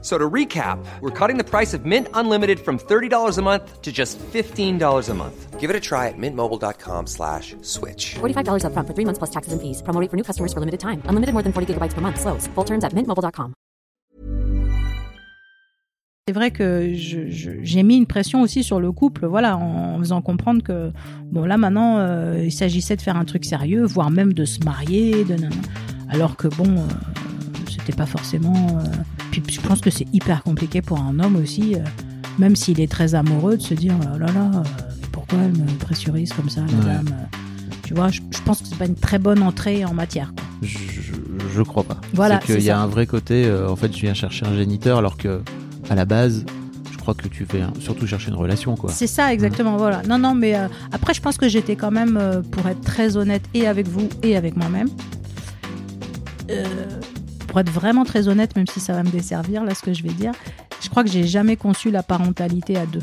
So to recap, we're cutting the price of Mint Unlimited from $30 a month to just $15 a month. Give it a try at mintmobile.com slash switch. $45 upfront for three months plus taxes and fees. Promo rate for new customers for limited time. Unlimited more than 40 gigabytes per month. Slows. Full terms at mintmobile.com. C'est vrai que j'ai mis une pression aussi sur le couple, voilà, en, en faisant comprendre que bon là maintenant euh, il s'agissait de faire un truc sérieux, voire même de se marier, de alors que bon euh, c'était pas forcément. euh, Puis je pense que c'est hyper compliqué pour un homme aussi, euh, même s'il est très amoureux, de se dire oh là là, euh, pourquoi elle me pressurise comme ça, la Ouais. dame. euh. Tu vois, je, je pense que c'est pas une très bonne entrée en matière. quoi. Je, je, je crois pas. Voilà, c'est qu'il y a ça. un vrai côté. euh, en fait, je viens chercher un géniteur, alors que à la base, je crois que tu fais surtout chercher une relation, quoi. C'est ça, exactement. Voilà. Non, non, mais euh, après, je pense que j'étais quand même, euh, pour être très honnête, et avec vous et avec moi-même. Euh, pour être vraiment très honnête, même si ça va me desservir, là, ce que je vais dire, je crois que j'ai jamais conçu la parentalité à deux.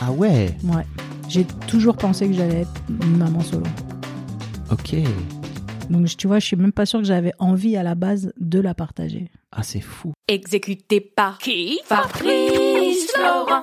Ah ouais? Ouais. J'ai toujours pensé que j'allais être une maman solo. Ok. Donc, tu vois, je suis même pas sûre que j'avais envie à la base de la partager. Ah, c'est fou. Exécuté par qui? Fabrice Florent.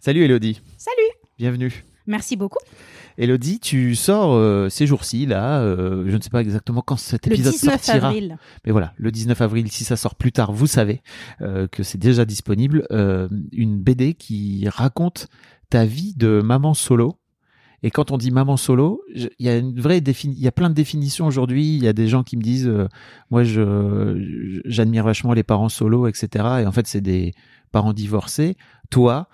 Salut Elodie, Salut bienvenue. Merci beaucoup. Elodie, tu sors euh, ces jours-ci, là, euh, je ne sais pas exactement quand cet Le épisode 19 sortira. avril. Mais voilà, le 19 avril, si ça sort plus tard, vous savez euh, que c'est déjà disponible. euh, une BD qui raconte ta vie de maman solo. Et quand on dit maman solo, il y a une vraie il y a plein de définitions aujourd'hui. Il y a des gens qui me disent, euh, moi, je j'admire vachement les parents solo, etc. Et en fait, c'est des parents divorcés. Toi,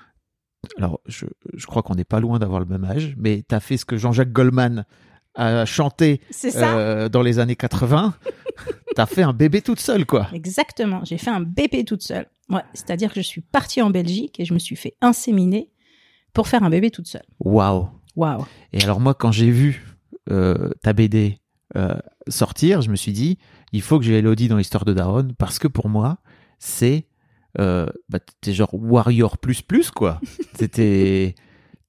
alors je, je crois qu'on n'est pas loin d'avoir le même âge, mais tu as fait ce que Jean-Jacques Goldman a chanté euh, dans les années 80. T'as fait un bébé toute seule, quoi. Exactement, j'ai fait un bébé toute seule. Ouais, c'est-à-dire que je suis partie en Belgique et je me suis fait inséminer pour faire un bébé toute seule. Waouh. Waouh. Et alors moi, quand j'ai vu euh, ta BD euh, sortir, je me suis dit, il faut que j'ai Elodie dans l'histoire de Daron parce que pour moi, c'est euh, bah, t'es genre warrior plus plus quoi. C'était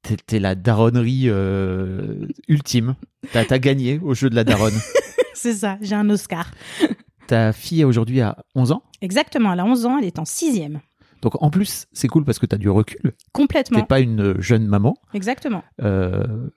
t'es, t'es la daronnerie euh, ultime. T'as, gagné au jeu de la daronne. C'est ça, j'ai un Oscar. Ta fille aujourd'hui a 11 ans? Exactement, elle a 11 ans, elle est en sixième. Donc en plus, c'est cool parce que t'as du recul. Complètement. T'es pas une jeune maman. Exactement. Euh,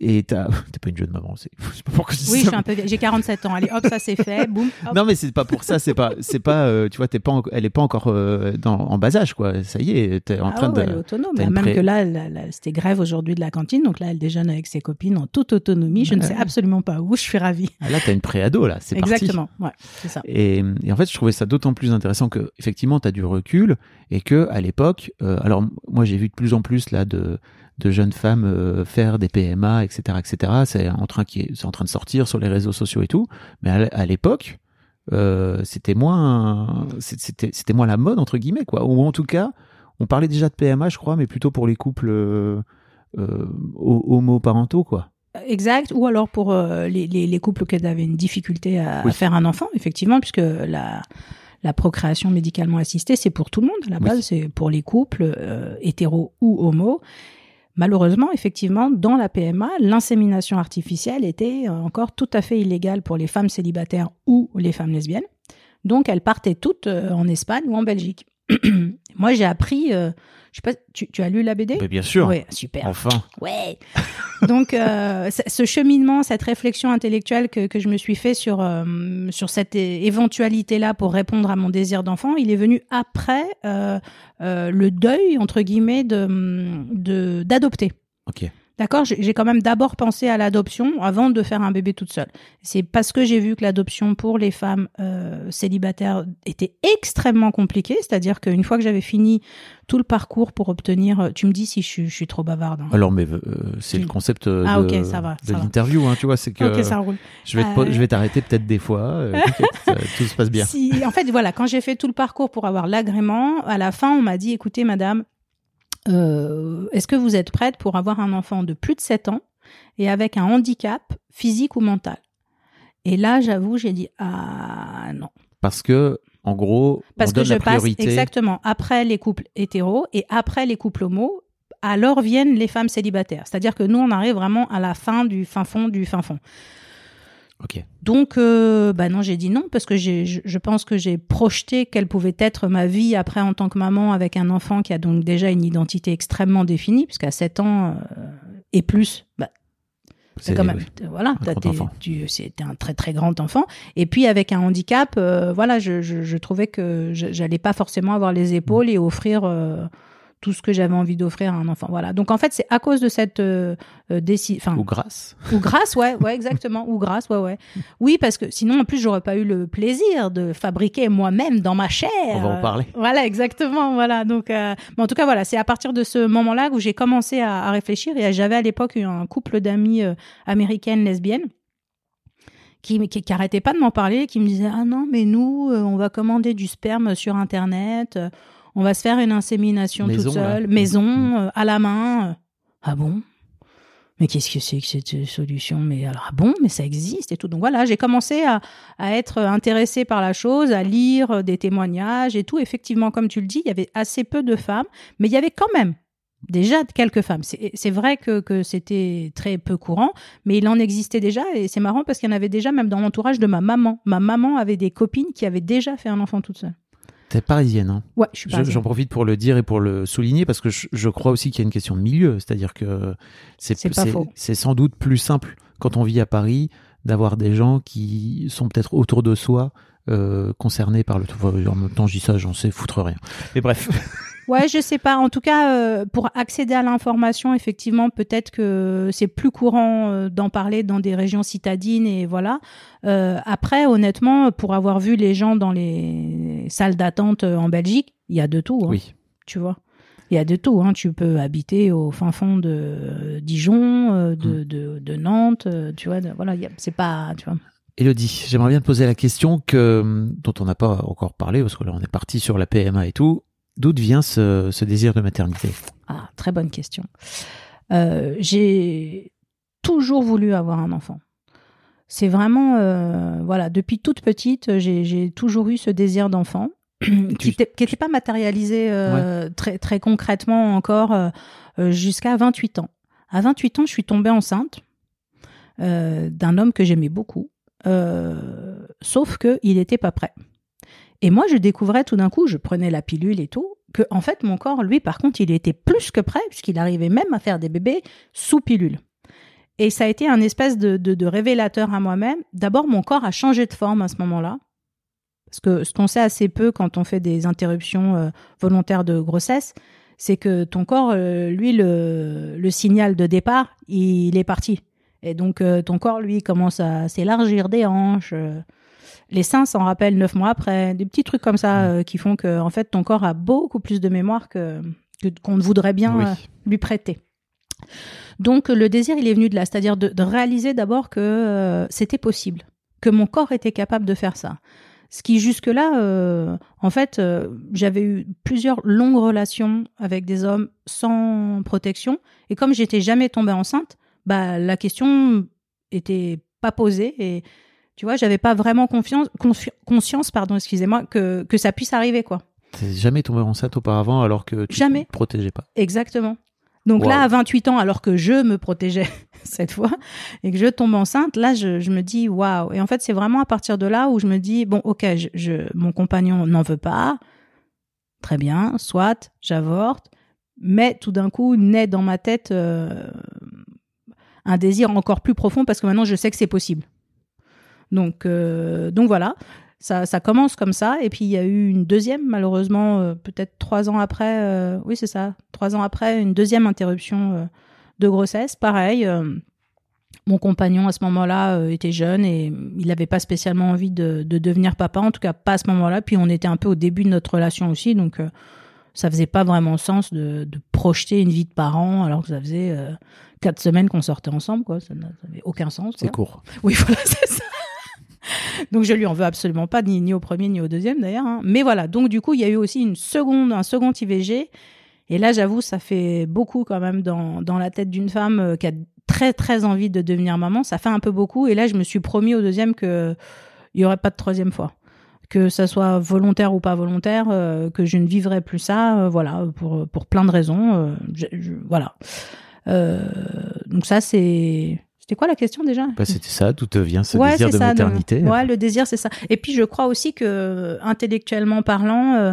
et t'as t'es pas une jeune maman, c'est je sais pas pourquoi je dis Oui, ça, peu. J'ai 47 ans. Allez, hop, ça c'est fait. Boum. hop. Non mais c'est pas pour ça, c'est pas c'est pas euh, tu vois t'es pas en- elle est pas encore euh, dans, en bas âge quoi. Ça y est, t'es en Ah train ouais, elle est de autonome. t'as Même pré- que là, c'était grève aujourd'hui de la cantine. Donc là, elle déjeune avec ses copines en toute autonomie. Je ne sais absolument pas où. Je suis ravie. Ah, là t'as une préado là, c'est parti. Exactement. Ouais, c'est ça. Et, et en fait, je trouvais ça d'autant plus intéressant que effectivement, tu as du recul et que à l'époque, euh, alors moi j'ai vu de plus en plus là de, de jeunes femmes euh, faire des PMA, etc., etc. C'est en train qui c'est en train de sortir sur les réseaux sociaux et tout. Mais à, l'époque, euh, c'était moins, c'était c'était moins la mode entre guillemets quoi. Ou en tout cas, on parlait déjà de PMA, je crois, mais plutôt pour les couples euh, ho- homoparentaux quoi. Exact. Ou alors pour euh, les, les, les couples qui avaient une difficulté à, faire un enfant, effectivement, puisque la, la procréation médicalement assistée, c'est pour tout le monde. À la Oui. base, c'est pour les couples euh, hétéros ou homo. Malheureusement, effectivement, dans la PMA, l'insémination artificielle était euh, encore tout à fait illégale pour les femmes célibataires ou les femmes lesbiennes. Donc, elles partaient toutes euh, en Espagne ou en Belgique. Moi, j'ai appris. euh, je sais pas, tu, tu as lu la BD Mais bien sûr. Ouais, super. Enfin. Ouais. Donc, euh, ce cheminement, cette réflexion intellectuelle que, que je me suis fait sur, euh, sur cette éventualité-là pour répondre à mon désir d'enfant, il est venu après euh, le deuil, entre guillemets, de de- d'adopter. Ok. D'accord J'ai quand même d'abord pensé à l'adoption avant de faire un bébé toute seule. C'est parce que j'ai vu que l'adoption pour les femmes euh, célibataires était extrêmement compliquée. C'est-à-dire qu'une fois que j'avais fini tout le parcours pour obtenir... euh, Tu me dis si je, suis- je suis trop bavarde. hein. Alors, mais euh, c'est le concept euh, Ah, de, ça va, l'interview, hein, tu vois, c'est que ça roule. je vais te po- Euh, je vais t'arrêter peut-être des fois, tout se passe bien. Si, en fait, voilà, quand j'ai fait tout le parcours pour avoir l'agrément, à la fin, on m'a dit, écoutez, madame, euh, est-ce que vous êtes prête pour avoir un enfant de plus de 7 ans et avec un handicap physique ou mental? Et là, j'avoue, j'ai dit, ah non. Parce que, en gros, Parce on que donne je la passe exactement après les couples hétéros et après les couples homo, alors viennent les femmes célibataires. C'est-à-dire que nous, on arrive vraiment à la fin du fin fond du fin fond. Donc, euh, bah non, j'ai dit non parce que j'ai, je, je pense que j'ai projeté quelle pouvait être ma vie après en tant que maman avec un enfant qui a donc déjà une identité extrêmement définie, puisqu'à 7 ans euh, et plus, bah, c'est quand même, oui. voilà, c'était un très très grand enfant. Et puis avec un handicap, euh, voilà, je, je, je trouvais que j'allais pas forcément avoir les épaules et offrir euh, tout ce que j'avais envie d'offrir à un enfant. Voilà. Donc en fait, c'est à cause de cette euh, euh, déci- enfin, Ou grâce. ou grâce, ouais, ouais, exactement. Ou grâce, ouais, ouais. Oui, parce que sinon, en plus, j'aurais pas eu le plaisir de fabriquer moi-même dans ma chair. On va en parler. Voilà, exactement. Voilà. Donc, euh, mais en tout cas, voilà, c'est à partir de ce moment-là où j'ai commencé à, à réfléchir. Et j'avais à l'époque eu un couple d'amis euh, américaines lesbiennes qui, qui, pas de m'en parler, qui me disaient ah non, mais nous, euh, on va commander du sperme sur internet, on va se faire une insémination Maison, toute seule, Mm. maison, euh, à la main. euh. Ah bon? Mais qu'est-ce que c'est que cette solution? Mais alors, ah bon, mais ça existe et tout. Donc voilà, j'ai commencé à, à être intéressée par la chose, à lire euh, des témoignages et tout. Effectivement, comme tu le dis, il y avait assez peu de femmes, mais il y avait quand même déjà quelques femmes. C'est c'est vrai que, que c'était très peu courant, mais il en existait déjà et c'est marrant parce qu'il y en avait déjà même dans l'entourage de ma maman. Ma maman avait des copines qui avaient déjà fait un enfant toute seule. T'es parisienne, hein. Ouais, je suis pas. J'en profite pour le dire et pour le souligner parce que je, je crois aussi qu'il y a une question de milieu, c'est-à-dire que c'est sans doute plus simple quand on vit à Paris d'avoir des gens qui sont peut-être autour de soi euh, concernés par le. enfin, En même temps, je dis ça, j'en sais foutre rien. Mais bref, Ouais, je sais pas. En tout cas, euh, pour accéder à l'information, effectivement, peut-être que c'est plus courant euh, d'en parler dans des régions citadines et voilà. Euh, après, honnêtement, pour avoir vu les gens dans les salles d'attente euh, en Belgique, il y a de tout. hein, oui. Tu vois. Il y a de tout. Hein. Tu peux habiter au fin fond de euh, Dijon, euh, de, Hmm. de, de Nantes, tu vois. de- voilà, c'est pas, tu vois. Elodie, j'aimerais bien te poser la question que, dont on n'a pas encore parlé, parce que là on est parti sur la PMA et tout. D'où vient ce, ce désir de maternité? Ah, très bonne question. Euh, j'ai toujours voulu avoir un enfant. C'est vraiment, euh, voilà, depuis toute petite, j'ai toujours eu ce désir d'enfant qui n'était pas matérialisé euh, très, très concrètement encore euh, jusqu'à 28 ans. À 28 ans, je suis tombée enceinte d'un homme que j'aimais beaucoup, sauf qu'il n'était pas prêt. Et moi, je découvrais tout d'un coup, je prenais la pilule et tout, que en fait, mon corps, lui, par contre, il était plus que prêt, puisqu'il arrivait même à faire des bébés sous pilule. Et ça a été un espèce de, de, de révélateur à moi-même. D'abord, mon corps a changé de forme à ce moment-là. Parce que ce qu'on sait assez peu quand on fait des interruptions euh, volontaires de grossesse, c'est que ton corps, euh, lui, le, le signal de départ, il est parti. Et donc, euh, ton corps, lui, commence à s'élargir des hanches. les seins s'en rappellent neuf mois après. Des petits trucs comme ça qui font que, en fait, ton corps a beaucoup plus de mémoire que que- qu'on ne voudrait bien Oui. lui prêter. Donc, le désir, il est venu de là. C'est-à-dire de, de réaliser d'abord que euh, c'était possible, que mon corps était capable de faire ça. Ce qui jusque-là, euh, en fait, euh, j'avais eu plusieurs longues relations avec des hommes sans protection, et comme j'étais jamais tombée enceinte, bah la question était pas posée et tu vois, j'avais pas vraiment confiance, confi- conscience, pardon, excusez-moi, que que ça puisse arriver quoi. T'es jamais tombé enceinte auparavant alors que tu Jamais. te protégeais pas. Exactement. Donc Wow. là, à 28 ans, alors que je me protégeais cette fois et que je tombe enceinte, là, je, je me dis waouh. Et en fait, c'est vraiment à partir de là où je me dis bon, ok, je, je- mon compagnon n'en veut pas, très bien, soit j'avorte, mais tout d'un coup naît dans ma tête euh, un désir encore plus profond parce que maintenant je sais que c'est possible. Donc, euh, donc voilà. Ça, ça commence comme ça, et puis il y a eu une deuxième, malheureusement, euh, peut-être trois ans après, euh, oui c'est ça, trois ans après, une deuxième interruption euh, de grossesse. Pareil, mon compagnon à ce moment-là était jeune et il n'avait pas spécialement envie de, de devenir papa, en tout cas pas à ce moment-là. Puis on était un peu au début de notre relation aussi, donc ça faisait pas vraiment sens de, de projeter une vie de parent alors que ça faisait quatre semaines qu'on sortait ensemble, quoi. Ça n'avait aucun sens. C'est court. Oui, voilà, c'est ça. donc je lui en veux absolument pas, ni, au premier ni au deuxième d'ailleurs. hein. Mais voilà, donc du coup, il y a eu aussi une seconde, un second IVG. Et là, j'avoue, ça fait beaucoup quand même dans, dans la tête d'une femme euh, qui a très très envie de devenir maman. Ça fait un peu beaucoup. Et là, je me suis promis au deuxième que il y aurait pas de troisième fois. Que ça soit volontaire ou pas volontaire, euh, que je ne vivrai plus ça, euh, voilà, pour, pour plein de raisons. voilà. Donc ça, c'est... C'était quoi la question déjà? Bah, c'était ça, tout te vient ce Ouais, désir de ça, maternité. Ouais, le désir, c'est ça. Et puis, je crois aussi que, euh, intellectuellement parlant, euh,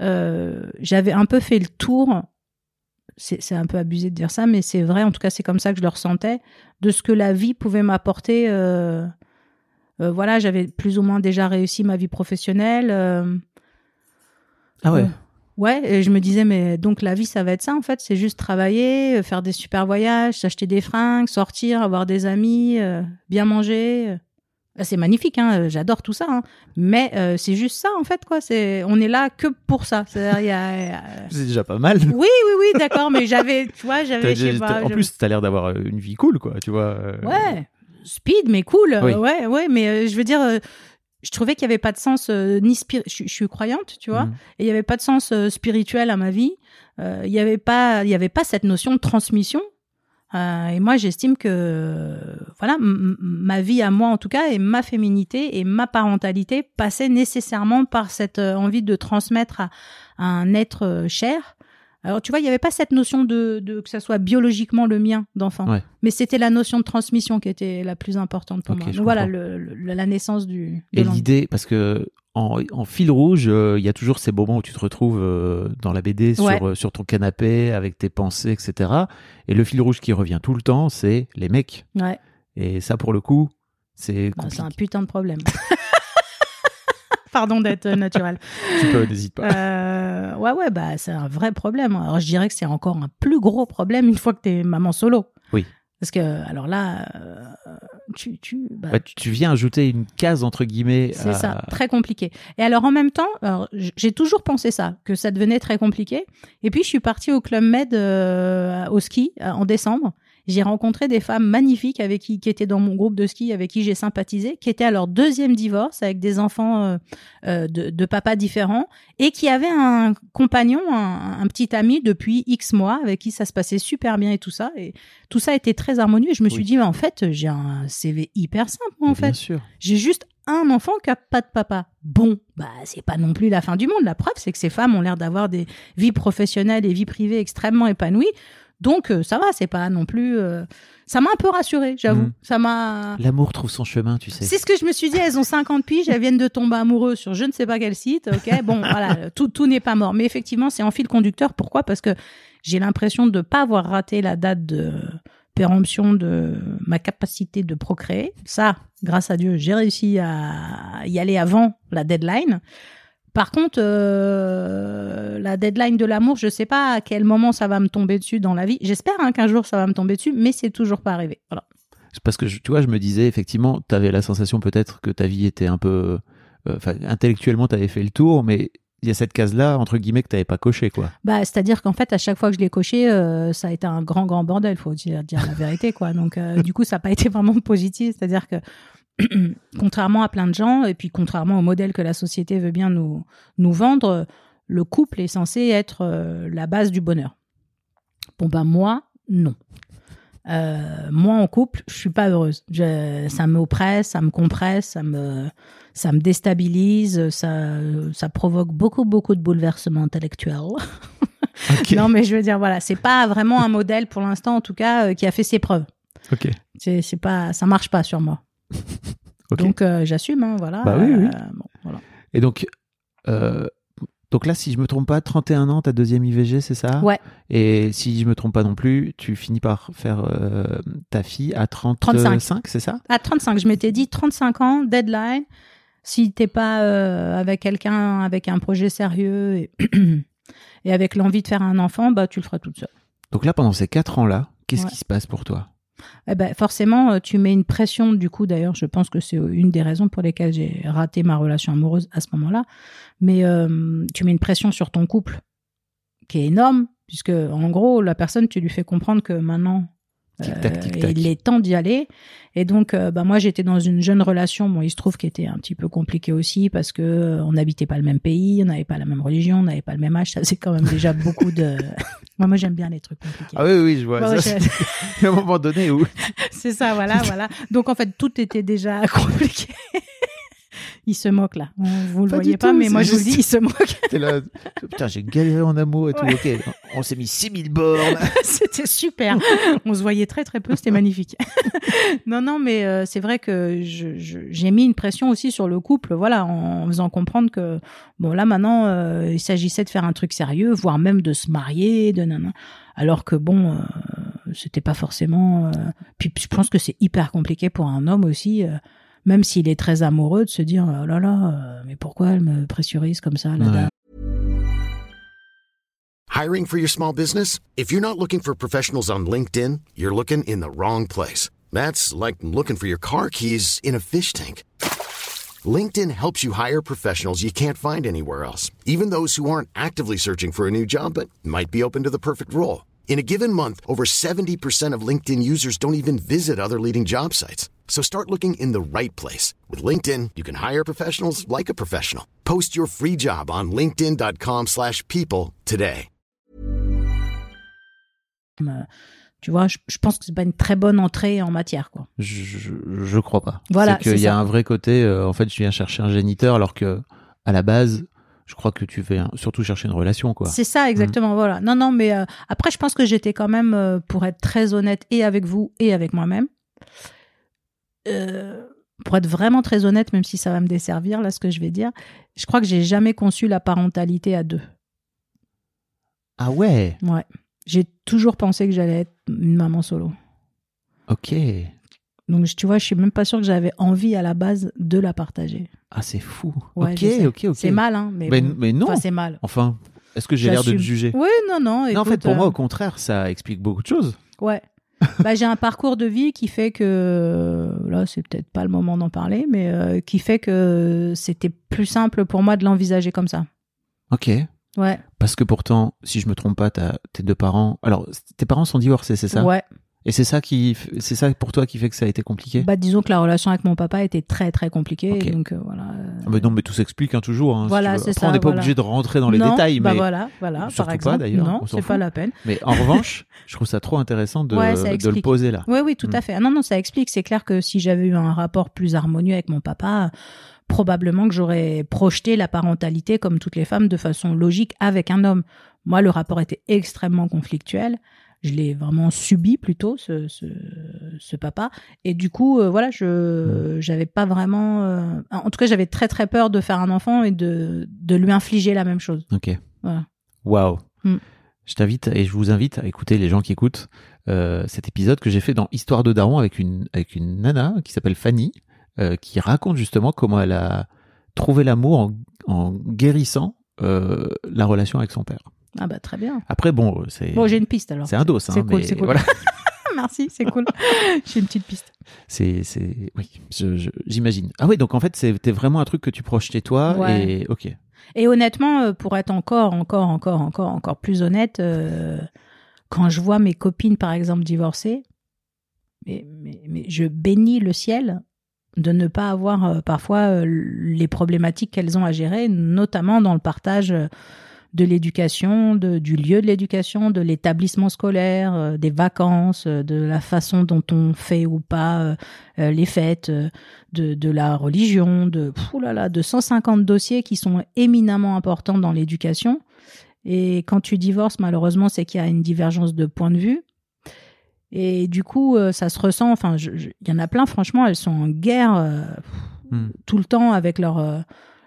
euh, j'avais un peu fait le tour. C'est un peu abusé de dire ça, mais c'est vrai, en tout cas, c'est comme ça que je le ressentais, de ce que la vie pouvait m'apporter. euh, voilà, j'avais plus ou moins déjà réussi ma vie professionnelle. Ah ouais. Euh, Ouais, et je me disais, mais donc la vie, ça va être ça, en fait. C'est juste travailler, euh, faire des super voyages, s'acheter des fringues, sortir, avoir des amis, euh, bien manger. Ah, C'est magnifique, hein, euh, j'adore tout ça. hein. Mais euh, c'est juste ça, en fait, quoi. C'est, on est là que pour ça. C'est déjà pas mal. Oui, oui, oui, d'accord, mais j'avais, tu vois, j'avais, en plus, t'as l'air d'avoir euh, une vie cool, quoi. Tu vois. euh, Ouais, speed, mais cool. Oui. Ouais, ouais, mais euh, je veux dire, euh, je trouvais qu'il n'y avait pas de sens euh, ni spir... je, je suis croyante, tu vois, Mhm. et il n'y avait pas de sens euh, spirituel à ma vie. Euh, Il n'y avait pas, il y avait pas cette notion de transmission. Et moi, j'estime que, voilà, ma vie à moi en tout cas, et ma féminité et ma parentalité passaient nécessairement par cette envie de transmettre à, à un être cher. Alors, tu vois, il n'y avait pas cette notion de, de que ça soit biologiquement le mien d'enfant, Ouais. mais c'était la notion de transmission qui était la plus importante pour moi. Donc voilà, comprends. le, le- la naissance du. de Et l'idée, parce que en, en fil rouge, euh, il y a toujours ces moments où tu te retrouves euh, dans la BD sur, Ouais. euh, sur ton canapé avec tes pensées, etc. Et le fil rouge qui revient tout le temps, c'est les mecs. Ouais, Et ça, pour le coup, c'est bah, c'est un putain de problème. Pardon d'être naturel. Tu peux, n'hésite pas. Euh, ouais, ouais, bah c'est un vrai problème. Alors je dirais que c'est encore un plus gros problème une fois que t'es maman solo. Oui. Parce que alors là, euh, tu, tu, bah, Bah, tu, tu viens ajouter une case entre guillemets. C'est ça, très compliqué. Et alors en même temps, j'ai toujours pensé ça, que ça devenait très compliqué. Et puis je suis partie au Club Med euh, au ski en décembre. J'ai rencontré des femmes magnifiques avec qui, qui étaient dans mon groupe de ski, avec qui j'ai sympathisé, qui étaient à leur deuxième divorce avec des enfants euh, euh, de, de papas différents et qui avaient un compagnon, un, un petit ami depuis X mois avec qui ça se passait super bien et tout ça. Et tout ça était très harmonieux. Et je me suis dit, mais en fait, j'ai un CV hyper simple, en Mais fait. Bien sûr. J'ai juste un enfant qui a pas de papa. Bon, bah c'est pas non plus la fin du monde. La preuve, c'est que ces femmes ont l'air d'avoir des vies professionnelles et vies privées extrêmement épanouies. Donc euh, ça va, c'est pas non plus. euh, Ça m'a un peu rassurée, j'avoue. Mhm. Ça m'a. L'amour trouve son chemin, tu sais. C'est ce que je me suis dit. Elles ont 50 piges, elles viennent de tomber amoureuses sur je ne sais pas quel site. Ok, bon, voilà, tout tout n'est pas mort. Mais effectivement, c'est en fil conducteur. Pourquoi? Parce que j'ai l'impression de pas avoir raté la date de péremption de ma capacité de procréer. Ça, grâce à Dieu, j'ai réussi à y aller avant la deadline. Par contre, euh, la deadline de l'amour, je sais pas à quel moment ça va me tomber dessus dans la vie. J'espère hein, qu'un jour ça va me tomber dessus, mais c'est toujours pas arrivé. Voilà. Parce que tu vois, je me disais effectivement, tu avais la sensation peut-être que ta vie était un peu, euh, intellectuellement, tu avais fait le tour, mais il y a cette case-là entre guillemets que tu pas coché, quoi. Bah, c'est-à-dire qu'en fait, à chaque fois que je l'ai coché, euh, ça a été un grand, grand bordel, faut dire, dire la vérité, quoi. Donc, euh, du coup, ça n'a pas été vraiment positif. C'est-à-dire que, contrairement à plein de gens, et puis contrairement au modèle que la société veut bien nous, nous vendre, le couple est censé être euh, la base du bonheur. Bon, bah, moi, non. Euh, moi, en couple, je suis pas heureuse. Je- ça me oppresse, ça me compresse, ça me, ça me déstabilise, ça, ça provoque beaucoup, beaucoup de bouleversements intellectuels. Non, mais je veux dire, voilà, c'est pas vraiment un modèle pour l'instant, en tout cas, euh, qui a fait ses preuves. Ok. C'est pas, ça marche pas sur moi. Donc, euh, j'assume, hein, voilà. Bah oui, oui. Euh, bon, voilà. Et donc, euh, donc là, si je me trompe pas, 31 ans, ta deuxième IVG, c'est ça? Ouais. Et si je me trompe pas non plus, tu finis par faire euh, ta fille à 35, c'est ça? À 35, je m'étais dit 35 ans, deadline. Si t'es pas euh, avec quelqu'un avec un projet sérieux et, et avec l'envie de faire un enfant, bah tu le feras toute seule. Donc là, pendant ces 4 ans-là, qu'est-ce Ouais. qui se passe pour toi? Eh ben, forcément, euh, tu mets une pression. Du coup, d'ailleurs, je pense que c'est une des raisons pour lesquelles j'ai raté ma relation amoureuse à ce moment-là. Mais euh, tu mets une pression sur ton couple qui est énorme, puisque en gros, la personne, tu lui fais comprendre que maintenant, Tic-tac, euh, il est temps d'y aller. Et donc, euh, bah, moi, j'étais dans une jeune relation. Bon, il se trouve qu'elle était un petit peu compliquée aussi parce que euh, on n'habitait pas le même pays, on n'avait pas la même religion, on n'avait pas le même âge. Ça, c'est quand même déjà beaucoup de. moi, moi, j'aime bien les trucs compliqués. Ah oui, oui, je vois. Ouais, ça, je- a un moment donné où c'est ça, voilà, voilà. Donc en fait, tout était déjà compliqué. Il se moque là. On- Vous le Pas voyez pas, tout, mais moi je vous dis, il se moque. là, putain, j'ai galéré en amour et tout. Ouais. Ok, on s'est mis 6000 bornes. c'était super. On se voyait très très peu, c'était magnifique. non, non, mais euh, c'est vrai que j'ai mis une pression aussi sur le couple, voilà, en, faisant comprendre que bon là maintenant, euh, il s'agissait de faire un truc sérieux, voire même de se marier, de nana. Alors que bon, euh, c'était pas forcément. euh, Puis je pense que c'est hyper compliqué pour un homme aussi. Même s'il est très amoureux, de se dire oh là là, euh, mais pourquoi elle me pressurise comme ça, la Ouais. dame Hiring for your small business? If you're not looking for professionals on LinkedIn, you're looking in the wrong place. That's like looking for your car keys in a fish tank. LinkedIn helps you hire professionals you can't find anywhere else, even those who aren't actively searching for a new job but might be open to the perfect role. In a given month, over 70% of LinkedIn users don't even visit other leading job sites. So start looking in the right place. With LinkedIn, you can hire professionals like a professional. Post your free job on linkedin.com/people slash people today. Euh, Tu vois, je, je pense que c'est pas une très bonne entrée en matière, quoi. Je, je, je crois pas. Voilà, c'est qu'il c'est y a ça. un vrai côté. euh, en fait, je viens chercher un géniteur, alors que à la base, je crois que tu veux surtout chercher une relation, quoi. C'est ça, exactement. Voilà. Non, non, mais euh, après, je pense que j'étais quand même, euh, pour être très honnête, et avec vous et avec moi-même. euh, pour être vraiment très honnête, même si ça va me desservir, là, ce que je vais dire, je crois que j'ai jamais conçu la parentalité à deux. Ah ouais? Ouais. J'ai toujours pensé que j'allais être une maman solo. Ok. Donc, tu vois, je suis même pas sûre que j'avais envie à la base de la partager. Ah, c'est fou. Ouais, ok, ok, ok. C'est mal, hein, mais, Mais, bon. mais non. Enfin, c'est mal. Enfin, est-ce que j'ai l'air de te juger Oui, non, non. Non, en fait, pour moi, euh, au contraire, ça explique beaucoup de choses. Ouais. bah, j'ai un parcours de vie qui fait que là, c'est peut-être pas le moment d'en parler, mais euh, qui fait que c'était plus simple pour moi de l'envisager comme ça. Ok. Ouais. Parce que pourtant, si je me trompe pas, tes deux parents. Alors, tes parents sont divorcés, c'est ça? Ouais. Et c'est ça qui, c'est ça pour toi qui fait que ça a été compliqué? Bah, disons que la relation avec mon papa était très très compliquée, donc euh, voilà. euh, Ah, mais non, mais tout s'explique hein, toujours. hein, Voilà, c'est ça, on n'est pas voilà. obligé de rentrer dans les non, détails, bah mais voilà, voilà, Surtout par pas, exemple. d'ailleurs, non, on s'en c'est pas la peine. mais en revanche, je trouve ça trop intéressant de, Ouais, de le poser là. Oui, oui, tout Mm. à fait. Ah non, non, ça explique. C'est clair que si j'avais eu un rapport plus harmonieux avec mon papa, probablement que j'aurais projeté la parentalité comme toutes les femmes de façon logique avec un homme. Moi, le rapport était extrêmement conflictuel. Je l'ai vraiment subi plutôt ce, ce, ce papa et du coup euh, voilà je j'avais pas vraiment euh, en tout cas j'avais très très peur de faire un enfant et de de lui infliger la même chose Ok. Voilà. Waouh. Mm. je t'invite et je vous invite à écouter les gens qui écoutent euh, cet épisode que j'ai fait dans Histoire de Daron avec une avec une nana qui s'appelle Fanny qui raconte justement comment elle a trouvé l'amour en, en guérissant la relation avec son père. Ah bah très bien. Après bon c'est Bon, j'ai une piste alors. c'est un dos hein, C'est cool, c'est cool. voilà. Merci, c'est cool. j'ai une petite piste. c'est c'est oui j'imagine. Ah oui donc en fait c'était vraiment un truc que tu projetais toi Ouais. et ok Et honnêtement, euh, pour être encore, encore, encore, encore, encore plus honnête, euh, quand je vois mes copines, par exemple, divorcées, mais, mais, mais je bénis le ciel de ne pas avoir euh, parfois euh, les problématiques qu'elles ont à gérer, notamment dans le partage euh, de l'éducation, de- du lieu de l'éducation, de l'établissement scolaire, euh, des vacances, euh, de la façon dont on fait ou pas euh, les fêtes, de, de la religion, de, pff, là là, de 150 dossiers qui sont éminemment importants dans l'éducation. Et quand tu divorces, malheureusement, c'est qu'il y a une divergence de point de vue. Et du coup, ça se ressent. Enfin, il y en a plein, franchement, elles sont en guerre Hmm. tout le temps avec leur,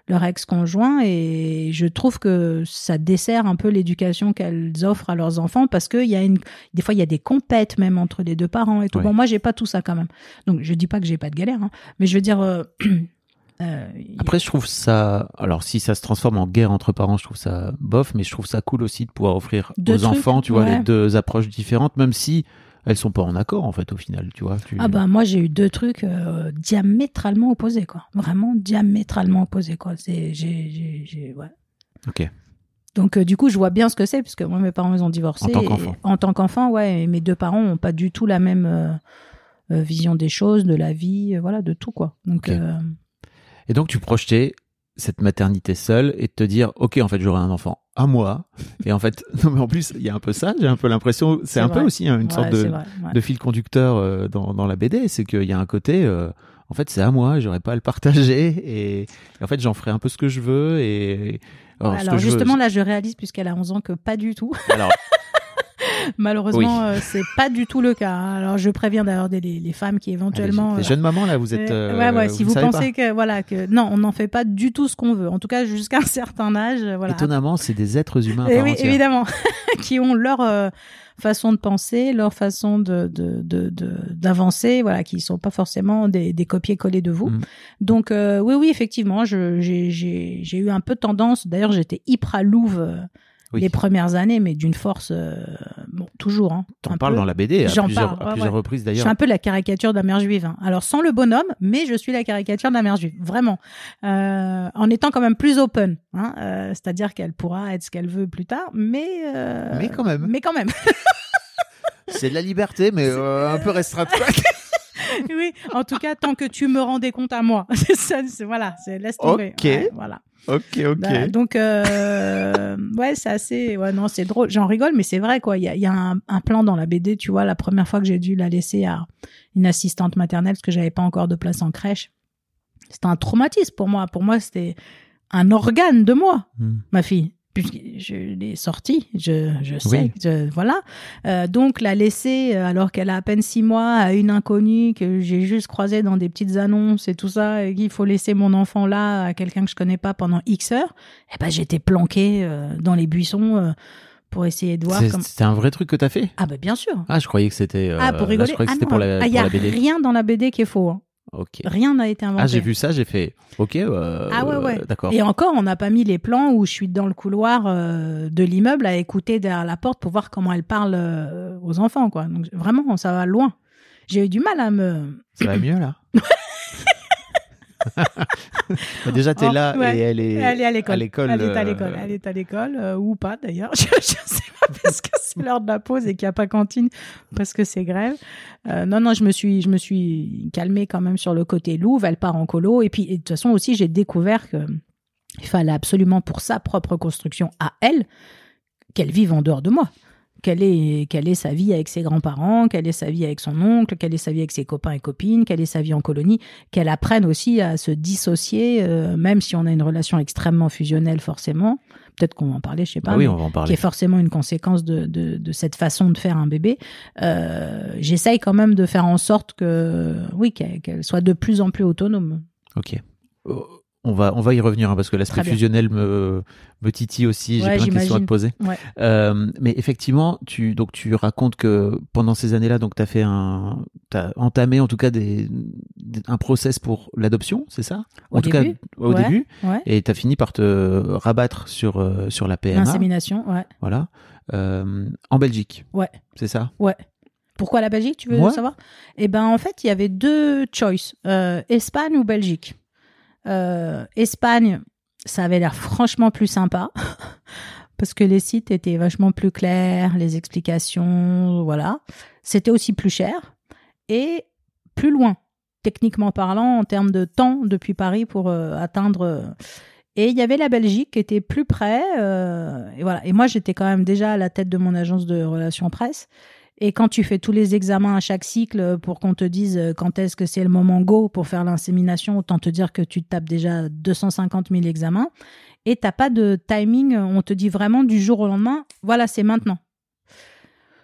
leur ex-conjoint. Et je trouve que ça dessert un peu l'éducation qu'elles offrent à leurs enfants parce qu'il y a une. Des fois, il y a des compètes même entre les deux parents et tout. Ouais. Bon, moi, j'ai pas tout ça quand même. Donc, je dis pas que j'ai pas de galère, hein, mais je veux dire. euh, euh, Après, je trouve ça. Alors, si ça se transforme en guerre entre parents, je trouve ça bof, mais je trouve ça cool aussi de pouvoir offrir Deux aux trucs, enfants, tu vois, les deux approches différentes, même si elles sont pas en accord, en fait, au final, tu vois. tu- Ah bah moi j'ai eu deux trucs euh, diamétralement opposés quoi. Vraiment diamétralement opposés quoi. C'est j'ai ouais. Ok. Donc euh, du coup je vois bien ce que c'est puisque moi mes parents ils ont divorcé. En tant qu'enfant. En tant qu'enfant ouais. Et mes deux parents ont pas du tout la même euh, vision des choses, de la vie, voilà de tout quoi. Donc Et donc, tu projetais cette maternité seule et de te dire, ok, en fait, j'aurai un enfant à moi. Et en fait, non, mais en plus, il y a un peu ça, j'ai un peu l'impression, c'est un peu aussi hein, une ouais, sorte de, vrai, ouais. de fil conducteur euh, dans, dans la BD, c'est qu'il y a un côté, euh, en fait, c'est à moi, j'aurais pas à le partager, et, et en fait, j'en ferai un peu ce que je veux, et alors, ce Alors veux- justement là je réalise puisqu'elle a 11 ans que pas du tout. alors, Malheureusement Oui. euh, c'est pas du tout le cas. hein. Alors je préviens d'ailleurs des les, les femmes qui éventuellement les, euh, jeunes mamans là, vous êtes, Euh, euh, ouais, ouais, si vous, pensez que voilà que non, on n'en fait pas du tout ce qu'on veut. En tout cas, jusqu'à un certain âge, pas. voilà. Étonnamment, c'est des êtres humains. Eh oui, évidemment, qui ont leur euh, façon de penser, leur façon de de de de- d'avancer, voilà, qui sont pas forcément des, des copier-coller de vous. Mm. Donc euh, oui, oui, effectivement, j'ai eu un peu tendance. D'ailleurs, j'étais hyper à louve euh, Oui. les premières années, mais d'une force, euh, bon, toujours. Hein, T'en parles peu. dans la BD à J'en plusieurs, parle, à ouais, plusieurs ouais. reprises Je d'ailleurs. suis un peu la caricature de la mère juive. hein. Alors sans le bonhomme, mais je suis la caricature de la mère juive, vraiment. Euh, en étant quand même plus open, hein, euh, c'est-à-dire qu'elle pourra être ce qu'elle veut plus tard, mais Mais quand même. Mais quand même. C'est de la liberté, mais un peu restreinte. oui. En tout cas, tant que tu me rendais compte à moi, c'est ça. c'est- Voilà, c'est laisse tomber. Ok. Ouais, voilà. ok, ok. Bah, donc euh, ouais, c'est assez. Ouais, non, c'est drôle. J'en rigole, mais c'est vrai quoi. Il y a, il y a un, un plan dans la BD. Tu vois, la première fois que j'ai dû la laisser à une assistante maternelle parce que j'avais pas encore de place en crèche, c'était un traumatisme pour moi. Pour moi, c'était un organe de moi, Hmm. ma fille. Puisque je l'ai sortie, je, je sais, Oui. je- voilà. Euh, donc la laisser euh, alors qu'elle a à peine six mois à une inconnue que j'ai juste croisée dans des petites annonces et tout ça, et qu'il faut laisser mon enfant là à quelqu'un que je connais pas pendant X heures, eh ben j'étais planquée euh, dans les buissons euh, pour essayer de voir comme. c'est un vrai truc que t'as fait? Ah bah bien sûr. Ah, je croyais que c'était. euh, ah pour là, rigoler. je croyais que ah c'était non, pour la, ah, y pour a la BD. rien dans la BD qui est faux. hein. Ok. Rien n'a été inventé. Ah, j'ai vu ça, j'ai fait. Ok. euh, Ah ouais, ouais. D'accord. Et encore, on n'a pas mis les plans où je suis dans le couloir euh, de l'immeuble à écouter derrière la porte pour voir comment elle parle euh, aux enfants, quoi. Donc vraiment, ça va loin. J'ai eu du mal à me. Ça va mieux là? Déjà, t'es Oh, là ouais. et elle est, Elle est à l'école. Elle est à euh, l'école. Elle est à l'école euh, ou pas d'ailleurs. Je, je sais pas parce que c'est l'heure de la pause et qu'il n'y a pas cantine parce que c'est grève. Euh, non, non, je me suis, je me suis calmée quand même sur le côté Louvre. Elle part en colo et puis et de toute façon aussi j'ai découvert que il fallait absolument pour sa propre construction à elle qu'elle vive en dehors de moi. Quelle est, quelle est sa vie avec ses grands-parents, quelle est sa vie avec son oncle, quelle est sa vie avec ses copains et copines, quelle est sa vie en colonie, qu'elle apprenne aussi à se dissocier, euh, même si on a une relation extrêmement fusionnelle forcément. Peut-être qu'on va en parler, je sais pas. Bah oui, on va en qui parler. est forcément une conséquence de, de, de cette façon de faire un bébé. Euh, J'essaye quand même de faire en sorte que, oui, qu'elle qu'elle soit de plus en plus autonome. Ok. On va, on va y revenir hein, parce que l'aspect fusionnel me, me titille aussi. J'ai Ouais, plein de questions à te poser. Ouais. Euh, mais effectivement, tu, donc tu racontes que pendant ces années-là, donc t'as fait un, t'as entamé en tout cas des, des- un process pour l'adoption, c'est ça? Au En tout début. cas, au Ouais. début. Et t'as fini par te rabattre sur euh, sur la PMA. L'insémination, ouais. Voilà. Euh, en Belgique. Ouais. C'est ça? Ouais. Pourquoi la Belgique, tu veux Ouais. savoir? Eh ben, en fait, il y avait deux choices euh, Espagne ou Belgique. Euh, Espagne, ça avait l'air franchement plus sympa parce que les sites étaient vachement plus clairs, les explications, voilà. C'était aussi plus cher et plus loin, techniquement parlant, en termes de temps depuis Paris pour euh, atteindre. euh, et il y avait la Belgique qui était plus près. et voilà. Et moi, j'étais quand même déjà à la tête de mon agence de relations presse. Et quand tu fais tous les examens à chaque cycle pour qu'on te dise euh, quand est-ce que c'est le moment go pour faire l'insémination, autant te dire que tu tapes déjà 250 000 examens. Et t'as pas de timing, on te dit vraiment du jour au lendemain, voilà, c'est maintenant.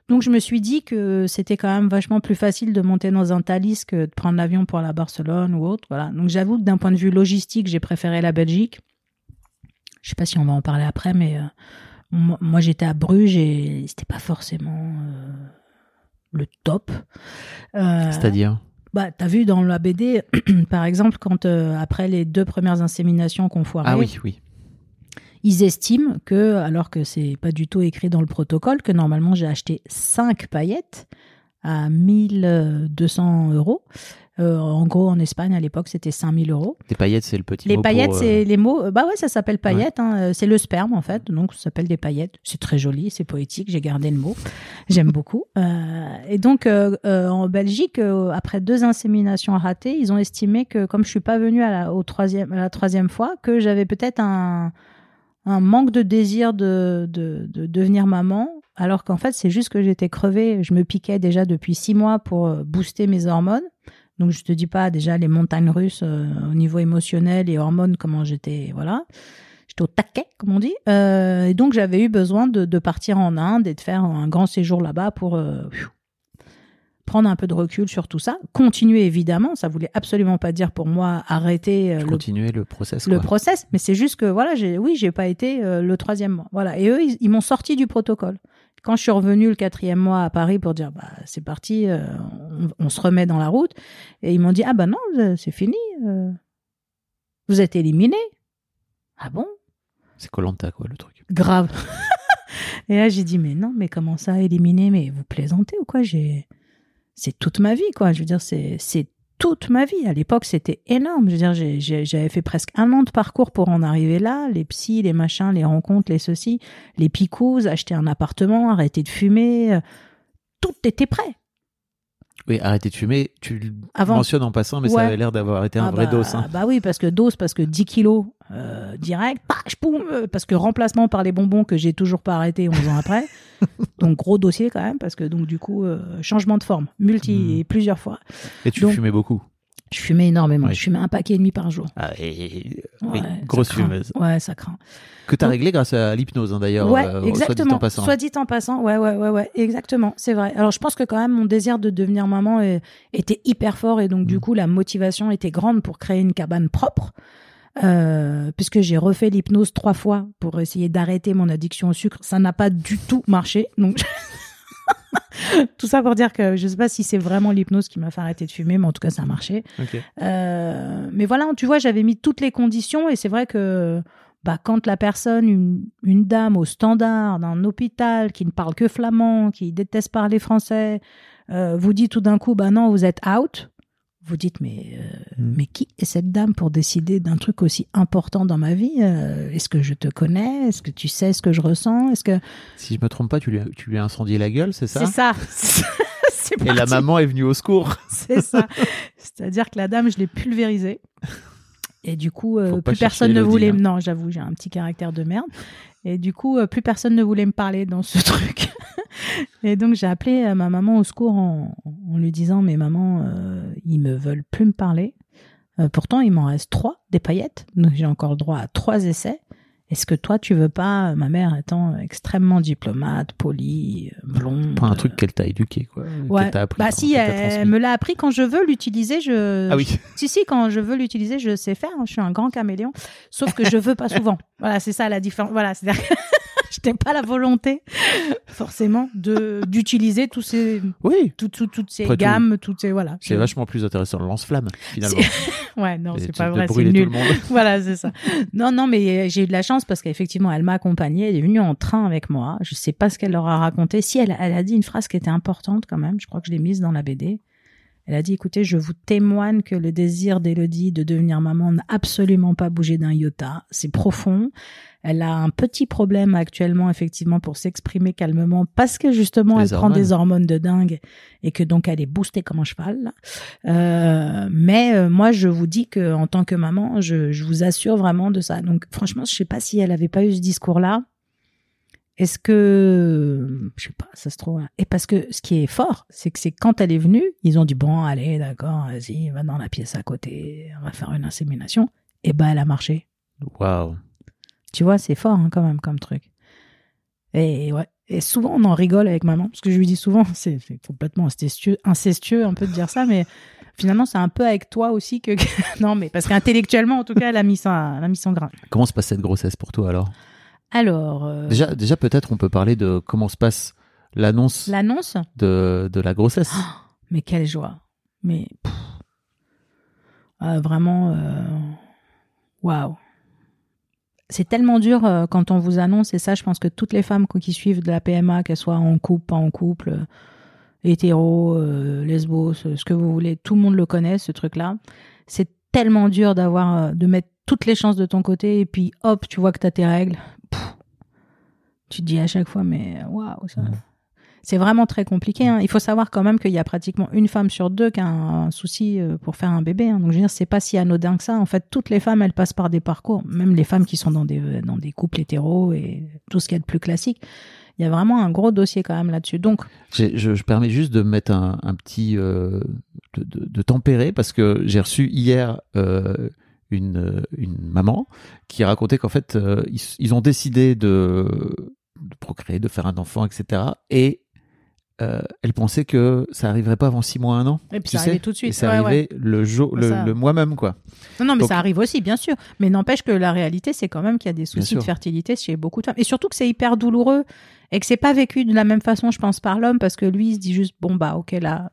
Donc je me suis dit que c'était quand même vachement plus facile de monter dans un Thalys que de prendre l'avion pour la Barcelone ou autre. Voilà. Donc j'avoue que d'un point de vue logistique, j'ai préféré la Belgique. Je sais pas si on va en parler après, mais euh, moi, j'étais à Bruges et c'était pas forcément euh, le top. Euh, C'est-à-dire. bah, t'as vu dans la BD, par exemple, quand euh, après les deux premières inséminations qu'on foirait, Ah oui, oui. ils estiment que, alors que c'est pas du tout écrit dans le protocole, que normalement j'ai acheté 5 paillettes à 1200 euros. Euh, en gros, en Espagne, à l'époque, c'était 5000 euros. Les paillettes, c'est le petit Les mot paillettes, pour, euh, c'est les mots. euh, Bah ouais, ça s'appelle paillettes. hein, C'est le sperme en fait, donc ça s'appelle des paillettes. C'est très joli, c'est poétique. J'ai gardé le mot. J'aime beaucoup. Euh, et donc en Belgique, après deux inséminations ratées, ils ont estimé que comme je suis pas venue à la, au troisième, à la troisième fois, que j'avais peut-être un, un manque de désir de, de, de devenir maman. Alors qu'en fait, c'est juste que j'étais crevée. Je me piquais déjà depuis six mois pour booster mes hormones. Donc je te dis pas déjà les montagnes russes euh, au niveau émotionnel et hormones comment j'étais voilà j'étais au taquet comme on dit Euh, et donc j'avais eu besoin de, de partir en Inde et de faire un grand séjour là-bas pour euh, prendre un peu de recul sur tout ça continuer évidemment ça voulait absolument pas dire pour moi arrêter euh, le continuer le process. le quoi. process, mais c'est juste que voilà, j'ai oui, j'ai pas été le troisième mois. Voilà, et eux, ils, ils m'ont sorti du protocole. Quand je suis revenue le quatrième mois à Paris pour dire bah c'est parti, euh, on, on se remet dans la route, et ils m'ont dit ah bah non, euh, c'est fini, euh, vous êtes éliminé. Ah bon? C'est Colanta, quoi, le truc. Grave. et là j'ai dit mais non, mais comment ça éliminé Mais vous plaisantez ou quoi? J'ai c'est toute ma vie quoi. Je veux dire c'est c'est toute ma vie. À l'époque, c'était énorme. Je veux dire, j'avais fait presque un an de parcours pour en arriver là. Les psys, les machins, les rencontres, les ceci, les picous, acheter un appartement, arrêter de fumer. euh, Tout était prêt. Oui, arrêter de fumer, tu le Avant. mentionnes en passant, mais ça avait l'air d'avoir été un Ah vrai bah, dos. hein. Bah oui, parce que dose, parce que 10 kilos euh, direct, euh, parce que remplacement par les bonbons que j'ai toujours pas arrêté 11 ans après. donc gros dossier quand même, parce que donc du coup, euh, changement de forme, multi et plusieurs fois. Et tu donc- fumais beaucoup. Je fumais énormément. Oui. Je fumais un paquet et demi par jour. Ah, et- Ouais, grosse craint. fumeuse. Ouais, ça craint. Que tu as Donc- réglé grâce à l'hypnose, hein, d'ailleurs. Ouais, euh, soit dit exactement. en passant. Soit dit en passant. Ouais, ouais, ouais, ouais, exactement. C'est vrai. Alors, je pense que quand même, mon désir de devenir maman est- était hyper fort et donc, du Mm. coup, la motivation était grande pour créer une cabane propre. Euh, puisque j'ai refait l'hypnose trois fois pour essayer d'arrêter mon addiction au sucre, ça n'a pas du tout marché. Donc, tout ça pour dire que je sais pas si c'est vraiment l'hypnose qui m'a fait arrêter de fumer, mais en tout cas, ça a marché. Euh, mais voilà, tu vois, j'avais mis toutes les conditions et c'est vrai que bah, quand la personne, une, une dame au standard d'un hôpital qui ne parle que flamand, qui déteste parler français, euh, vous dit tout d'un coup, bah non, vous êtes out. Vous dites, mais, euh, Mm. mais qui est cette dame pour décider d'un truc aussi important dans ma vie Euh, Est-ce que je te connais? Est-ce que tu sais ce que je ressens? Est-ce que Si je me trompe pas, tu lui as, tu lui as incendié la gueule, c'est ça? C'est ça Et la maman est venue au secours. C'est ça. C'est-à-dire que la dame, je l'ai pulvérisée. Et du coup, euh, plus personne ne voulait. hein. Non, j'avoue, j'ai un petit caractère de merde. Et du coup, euh, plus personne ne voulait me parler dans ce truc. Et donc, j'ai appelé euh, ma maman au secours en, lui disant Mais maman, euh, ils me veulent plus me parler. Pourtant, il m'en reste trois des paillettes. Donc, j'ai encore le droit à trois essais. Est-ce que toi, tu veux pas, ma mère étant extrêmement diplomate, polie, euh, blonde. Pas un truc qu'elle t'a éduqué, quoi. Ouais. appris. bah si, elle me l'a appris quand je veux l'utiliser. Je. Ah oui. Si si, quand je veux l'utiliser, je sais faire. hein, Je suis un grand caméléon. Sauf que je veux pas souvent. Voilà, c'est ça la différence. Voilà, c'est-à-dire que je n'ai pas la volonté forcément de d'utiliser tous ces Oui. tout- tout- toutes ces Après tout, gammes, toutes ces voilà. C'est vachement plus intéressant le lance-flamme, finalement. Ouais, non, c'est pas vrai, c'est nul. voilà, c'est ça. Non, non, mais euh, j'ai eu de la chance parce qu'effectivement, elle m'a accompagnée. Elle est venue en train avec moi. Je sais pas ce qu'elle leur a raconté. Si elle, elle a dit une phrase qui était importante quand même. Je crois que je l'ai mise dans la BD. Elle a dit, écoutez, je vous témoigne que le désir d'Élodie de devenir maman n'a absolument pas bougé d'un iota. C'est profond. Elle a un petit problème actuellement, effectivement, pour s'exprimer calmement parce que justement, Les elle prend des hormones de dingue et que donc elle est boostée comme un cheval. Euh, mais euh, moi, je vous dis que en tant que maman, je, je vous assure vraiment de ça. Donc, franchement, je sais pas si elle avait pas eu ce discours-là. Est-ce que, je sais pas, ça se trouve. hein. Et parce que ce qui est fort, c'est que c'est quand elle est venue, ils ont dit bon, allez, d'accord, vas-y, va dans la pièce à côté, on va faire une insémination. Et ben, elle a marché. Waouh. Tu vois, c'est fort hein, quand même comme truc. Et ouais. Et souvent, on en rigole avec maman, parce que je lui dis souvent, c'est c'est complètement incestueux, incestueux un peu de dire ça, mais finalement, c'est un peu avec toi aussi que. non, mais parce qu'intellectuellement, en tout cas, elle a mis, ça, elle a mis son grain. Comment se passe cette grossesse pour toi alors? Alors, euh, Déjà, déjà peut-être on peut parler de comment se passe l'annonce l'annonce, de, de la grossesse. mais quelle joie. Mais. Ah, vraiment. euh, Waouh. C'est tellement dur euh, quand on vous annonce, et ça, je pense que toutes les femmes qui suivent de la PMA, qu'elles soient en couple, pas en couple, euh, hétéro, lesbo, ce, ce que vous voulez, tout le monde le connaît, ce truc-là. C'est tellement dur d'avoir, euh, de mettre toutes les chances de ton côté, et puis hop, tu vois que tu as tes règles. Pff. tu te dis à chaque fois, mais waouh, ça. C'est vraiment très compliqué. hein. Il faut savoir quand même qu'il y a pratiquement une femme sur deux qui a un, un souci euh, pour faire un bébé. hein. Donc je veux dire, c'est pas si anodin que ça. En fait, toutes les femmes, elles passent par des parcours, même les femmes qui sont dans des euh, dans des couples hétéros et tout ce qu'il y a de plus classique. Il y a vraiment un gros dossier quand même là-dessus. Donc Je, je permets juste de mettre un, un petit euh, de, de- de tempérer parce que j'ai reçu hier euh, une, une maman qui racontait qu'en fait euh, ils, ils ont décidé de, de procréer, de faire un enfant, etc. Et elle pensait que ça arriverait pas avant six mois, un an. Et puis ça arrivait tout de suite. Et Ouais, arrivé le jour, le, Ça- le mois même quoi. Non, non, mais Donc- ça arrive aussi, bien sûr. Mais n'empêche que la réalité, c'est quand même qu'il y a des soucis de fertilité chez beaucoup de femmes. Et surtout que c'est hyper douloureux et que c'est pas vécu de la même façon, je pense, par l'homme, parce que lui, il se dit juste, bon, bah, ok, là,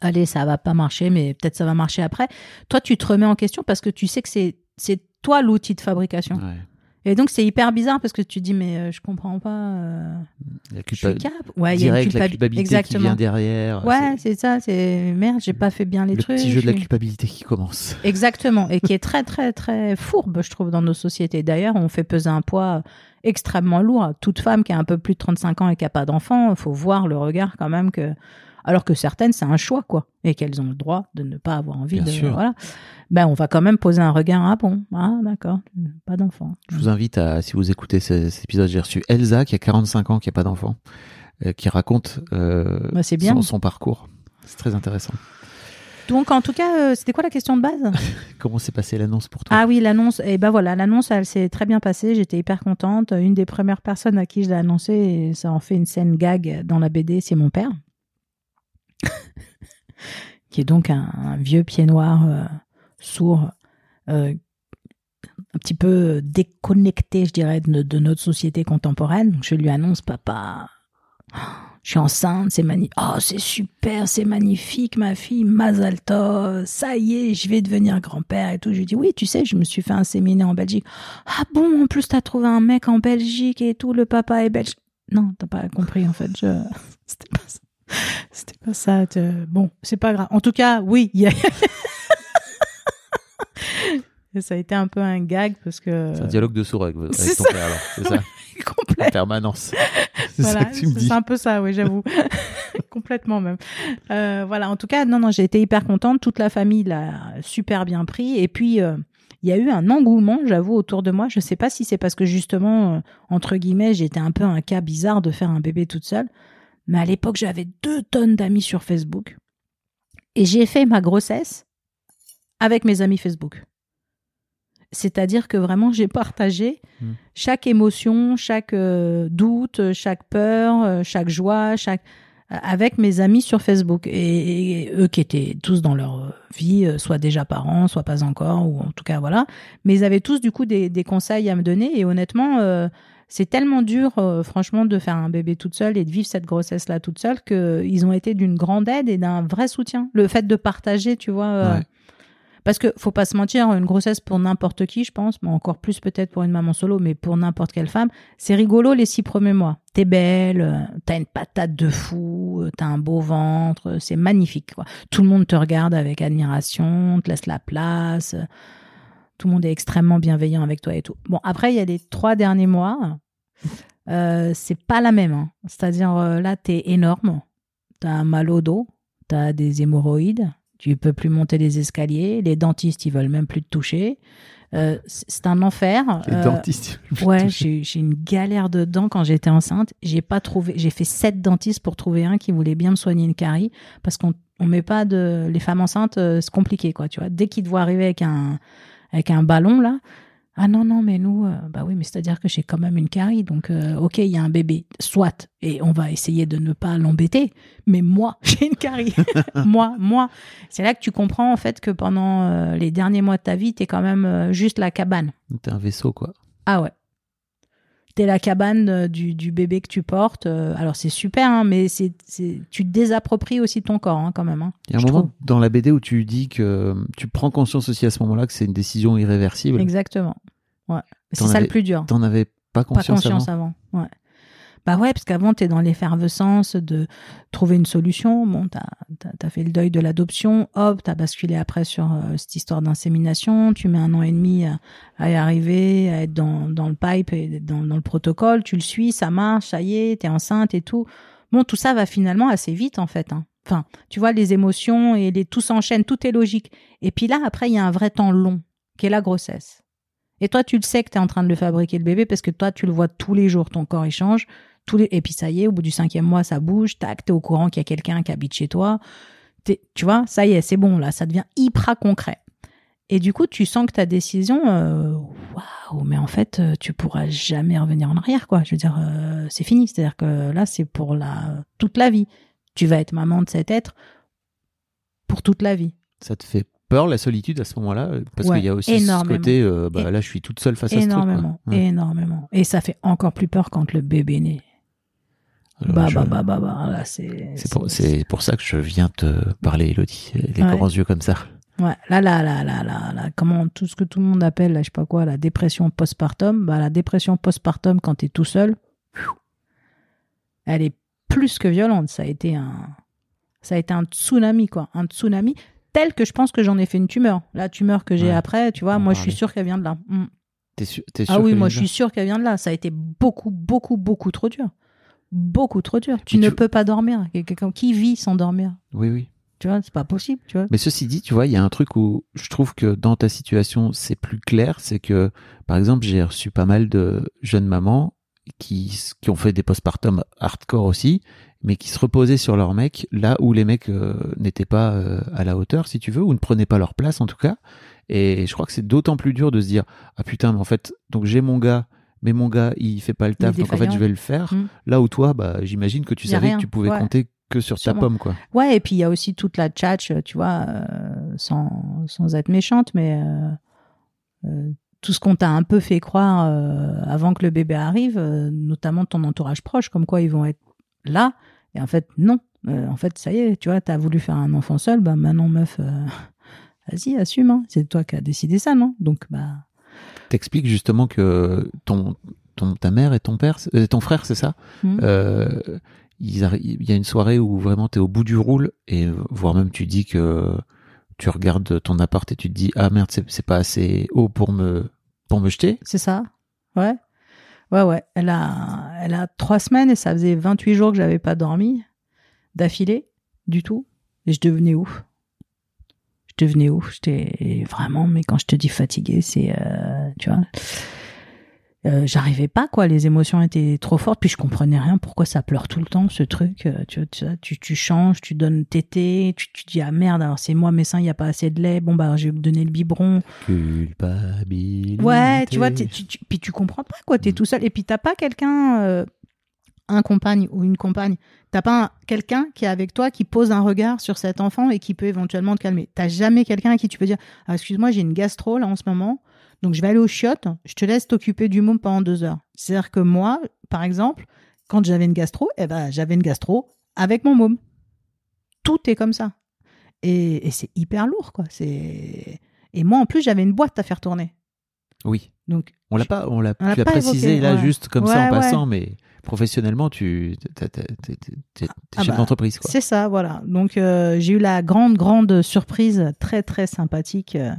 allez, ça va pas marcher, mais peut-être ça va marcher après. Toi, tu te remets en question parce que tu sais que c'est, c'est toi l'outil de fabrication. Ouais. Et donc, c'est hyper bizarre parce que tu dis, mais euh, je comprends pas. euh, La je suis culpa-. Ouais, il y a une la culpabi- culpabilité qui Exactement. vient derrière. Ouais, c'est ça, c'est merde, j'ai pas fait bien les le trucs. petit jeu de la culpabilité qui commence. Exactement, et qui est très très très fourbe, je trouve, dans nos sociétés. D'ailleurs, on fait peser un poids extrêmement lourd toute femme qui a un peu plus de 35 ans et qui a pas d'enfant. Il faut voir le regard quand même que, alors que certaines, c'est un choix, quoi, et qu'elles ont le droit de ne pas avoir envie Bien de, sûr. voilà. Ben, on va quand même poser un regard, ah bon, ah d'accord, pas d'enfant. Je vous invite à, si vous écoutez ce- cet épisode, j'ai reçu Elsa qui a 45 ans, qui n'a pas d'enfant, euh, qui raconte euh, Bah, bien. son, son parcours. C'est très intéressant. Donc, en tout cas, euh, c'était quoi la question de base Comment s'est passée l'annonce pour toi Ah oui, l'annonce. Et ben voilà, l'annonce, elle s'est très bien passée. J'étais hyper contente. Une des premières personnes à qui je l'ai annoncé, et ça en fait une scène gag dans la BD, c'est mon père, qui est donc un, un vieux pied noir, euh, sourd, euh, un petit peu déconnecté, je dirais, de, no- de notre société contemporaine. Donc je lui annonce, papa, je suis enceinte, c'est magnifique. Oh, c'est super, c'est magnifique, ma fille, Mazalto, ça y est, je vais devenir grand-père et tout. Je lui dis, oui, tu sais, je me suis fait inséminer en Belgique. Ah bon, en plus, t'as trouvé un mec en Belgique et tout, le papa est belge. Non, t'as pas compris, en fait. C'était pas ça. C'était pas ça. Bon, c'est pas grave. En tout cas, oui, il. Et ça a été un peu un gag parce que... C'est un dialogue de sourd avec, avec ton ça. père, alors, c'est ça complet. En permanence. C'est Voilà, ça que tu me dis. c'est un peu ça, oui, j'avoue. Complètement même. Euh, voilà, en tout cas, non, non, j'ai été hyper contente. Toute la famille l'a super bien pris. Et puis, euh, il y a eu un engouement, j'avoue, autour de moi. Je sais pas si c'est parce que justement, euh, entre guillemets, j'étais un peu un cas bizarre de faire un bébé toute seule. Mais à l'époque, j'avais deux tonnes d'amis sur Facebook. Et j'ai fait ma grossesse avec mes amis Facebook. C'est-à-dire que vraiment, j'ai partagé Mm. chaque émotion, chaque euh, doute, chaque peur, euh, chaque joie, chaque euh, avec mes amis sur Facebook et, et eux qui étaient tous dans leur vie, soit déjà parents, soit pas encore, ou en tout cas voilà. Mais ils avaient tous du coup des, des conseils à me donner et honnêtement, euh, c'est tellement dur, franchement, de faire un bébé toute seule et de vivre cette grossesse-là toute seule qu'ils ont été d'une grande aide et d'un vrai soutien. Le fait de partager, tu vois. Ouais. Parce que faut pas se mentir, une grossesse pour n'importe qui, je pense, mais encore plus peut-être pour une maman solo, mais pour n'importe quelle femme, c'est rigolo les six premiers mois. T'es belle, euh, t'as une patate de fou, euh, t'as un beau ventre, euh, c'est magnifique. Tout le monde te regarde avec admiration, te laisse la place. Tout le monde est extrêmement bienveillant avec toi et tout. Bon, après, il y a les trois derniers mois. C'est pas la même. hein. C'est-à-dire, là, t'es énorme. T'as un mal au dos. T'as des hémorroïdes. Tu peux plus monter les escaliers. Les dentistes, ils veulent même plus te toucher. Euh, c'est un enfer. Les Euh, dentistes. Ouais, j'ai j'ai une galère de dents quand j'étais enceinte. J'ai pas trouvé. J'ai fait sept dentistes pour trouver un qui voulait bien me soigner une carie parce qu'on on met pas de. Les femmes enceintes, euh, c'est compliqué quoi. Tu vois, dès qu'ils te voient arriver avec un avec un ballon là. Ah non non mais nous euh, bah oui mais c'est à dire que j'ai quand même une carie donc euh, ok il y a un bébé soit et on va essayer de ne pas l'embêter mais moi j'ai une carie moi moi c'est là que tu comprends en fait que pendant euh, les derniers mois de ta vie t'es quand même juste la cabane T'es un vaisseau, quoi. ah ouais. La cabane euh, du, du bébé que tu portes. euh, Alors c'est super, hein, mais c'est, tu te désappropries aussi ton corps hein, quand même. hein, Il y a un moment trouve. dans la BD où tu dis que tu prends conscience aussi à ce moment-là que c'est une décision irréversible. Exactement. Ouais. C'est ça le plus dur. T'en avais pas Pas conscience, conscience avant. avant. Ouais. Bah ouais, parce qu'avant, tu es dans l'effervescence de trouver une solution. Bon, tu as, fait le deuil de l'adoption. Hop, tu as basculé après sur euh, cette histoire d'insémination. Tu mets un an et demi à, y arriver, à être dans, le pipe et dans, dans le protocole. Tu le suis, ça marche, ça y est, tu es enceinte et tout. Bon, tout ça va finalement assez vite, en fait. hein. Enfin, tu vois, les émotions et les, tout s'enchaîne, tout est logique. Et puis là, après, il y a un vrai temps long, qui est la grossesse. Et toi, tu le sais que tu es en train de le fabriquer, le bébé, parce que toi, tu le vois tous les jours, ton corps, il change. Tous les... Et puis ça y est, au bout du cinquième mois, ça bouge, tac, t'es au courant qu'il y a quelqu'un qui habite chez toi. T'es- Tu vois, ça y est, c'est bon, là, ça devient hyper concret. Et du coup, tu sens que ta décision, euh, waouh, mais en fait, euh, tu pourras jamais revenir en arrière, quoi. Je veux dire, euh, c'est fini. C'est-à-dire que là, c'est pour la toute la vie. Tu vas être maman de cet être pour toute la vie. Ça te fait peur la solitude à ce moment-là? Parce Ouais, qu'il y a aussi énormément. ce côté, euh, bah, là je suis toute seule face à ce truc. énormément. Ouais. énormément. Et ça fait encore plus peur quand le bébé naît. Alors, Bah, je- bah, bah, bah, bah, là, c'est. C'est pour, ça que je viens te parler, Elodie. Les Ouais. grands yeux comme ça. Ouais, là, là, là, là, là, là, comment tout ce que tout le monde appelle, là, je sais pas quoi, la dépression postpartum, bah, la dépression postpartum quand t'es tout seul, elle est plus que violente. Ça a été un, ça a été un tsunami, quoi, un tsunami tel que je pense que j'en ai fait une tumeur. La tumeur que j'ai Ouais. après, tu vois, On moi, je suis sûre qu'elle vient de là. Mm. T'es sûr, sûr Ah oui, moi, je suis sûre qu'elle vient de là. Ça a été beaucoup, beaucoup, beaucoup trop dur. Beaucoup trop dur. Tu ne peux pas dormir. Quelqu'un qui vit sans dormir. Oui, oui. Tu vois, c'est pas possible, tu vois. Mais ceci dit, tu vois, il y a un truc où je trouve que dans ta situation, c'est plus clair. C'est que, par exemple, j'ai reçu pas mal de jeunes mamans qui, qui ont fait des postpartum hardcore aussi, mais qui se reposaient sur leurs mecs là où les mecs euh, n'étaient pas euh, à la hauteur, si tu veux, ou ne prenaient pas leur place en tout cas. Et je crois que c'est d'autant plus dur de se dire ah putain, mais en fait, donc j'ai mon gars, mais mon gars il fait pas le taf, donc en fait je vais le faire. Mm. Là où toi, bah j'imagine que tu Y savais que tu pouvais Ouais. compter que sur Sur ta pomme quoi. Ouais, et puis il y a aussi toute la tchatch, tu vois, euh, sans, sans être méchante, mais euh, euh, tout ce qu'on t'a un peu fait croire euh, avant que le bébé arrive, euh, notamment ton entourage proche, comme quoi ils vont être là, et en fait, non. Euh, en fait, ça y est, tu vois, t'as voulu faire un enfant seul, bah maintenant, meuf, euh, vas-y, assume, hein. c'est toi qui as décidé ça, non? Donc, bah, T'expliques justement que ton, ton, ta mère et ton père, euh, ton frère, c'est ça? Hmm. euh, Il y a une soirée où vraiment t'es au bout du roule et voire même tu dis que tu regardes ton appart et tu te dis ah merde c'est c'est pas assez haut pour me pour me jeter. C'est ça Ouais. Ouais, ouais. Elle a, elle a trois semaines et ça faisait 28 jours que j'avais pas dormi d'affilée, du tout. Et je devenais ouf. Je devenais ouf. J'étais vraiment, mais quand je te dis fatiguée, c'est, euh, tu vois. euh, j'arrivais pas quoi les émotions étaient trop fortes puis je comprenais rien pourquoi ça pleure tout le temps ce truc euh, tu, tu, tu, tu changes tu donnes tété tu, tu dis ah merde alors c'est moi mes seins il y a pas assez de lait bon bah je vais me donner le biberon Culpabilité. ouais tu vois tu, tu- puis tu comprends pas quoi t'es tout seul et puis t'as pas quelqu'un un compagne ou une compagne t'as pas un- quelqu'un qui est avec toi qui pose un regard sur cet enfant et qui peut éventuellement te calmer t'as jamais quelqu'un à qui tu peux dire ah, excuse-moi j'ai une gastro là en ce moment donc je vais aller aux chiottes, je te laisse t'occuper du môme pendant deux heures. C'est-à-dire que moi, par exemple, quand j'avais une gastro, eh ben j'avais une gastro avec mon môme. Tout est comme ça. Et, et c'est hyper lourd, quoi. Et moi en plus j'avais une boîte à faire tourner. Oui. Donc On l'a pas, on l'a, tu l'as précisé évoqué, là ouais. juste comme ça Ouais, en ouais. passant, mais professionnellement, tu t'es, t'es- t'es- t'es- t'es Ah chef bah, d'entreprise c'est ça, voilà. Donc euh, j'ai eu la grande grande surprise très très sympathique euh,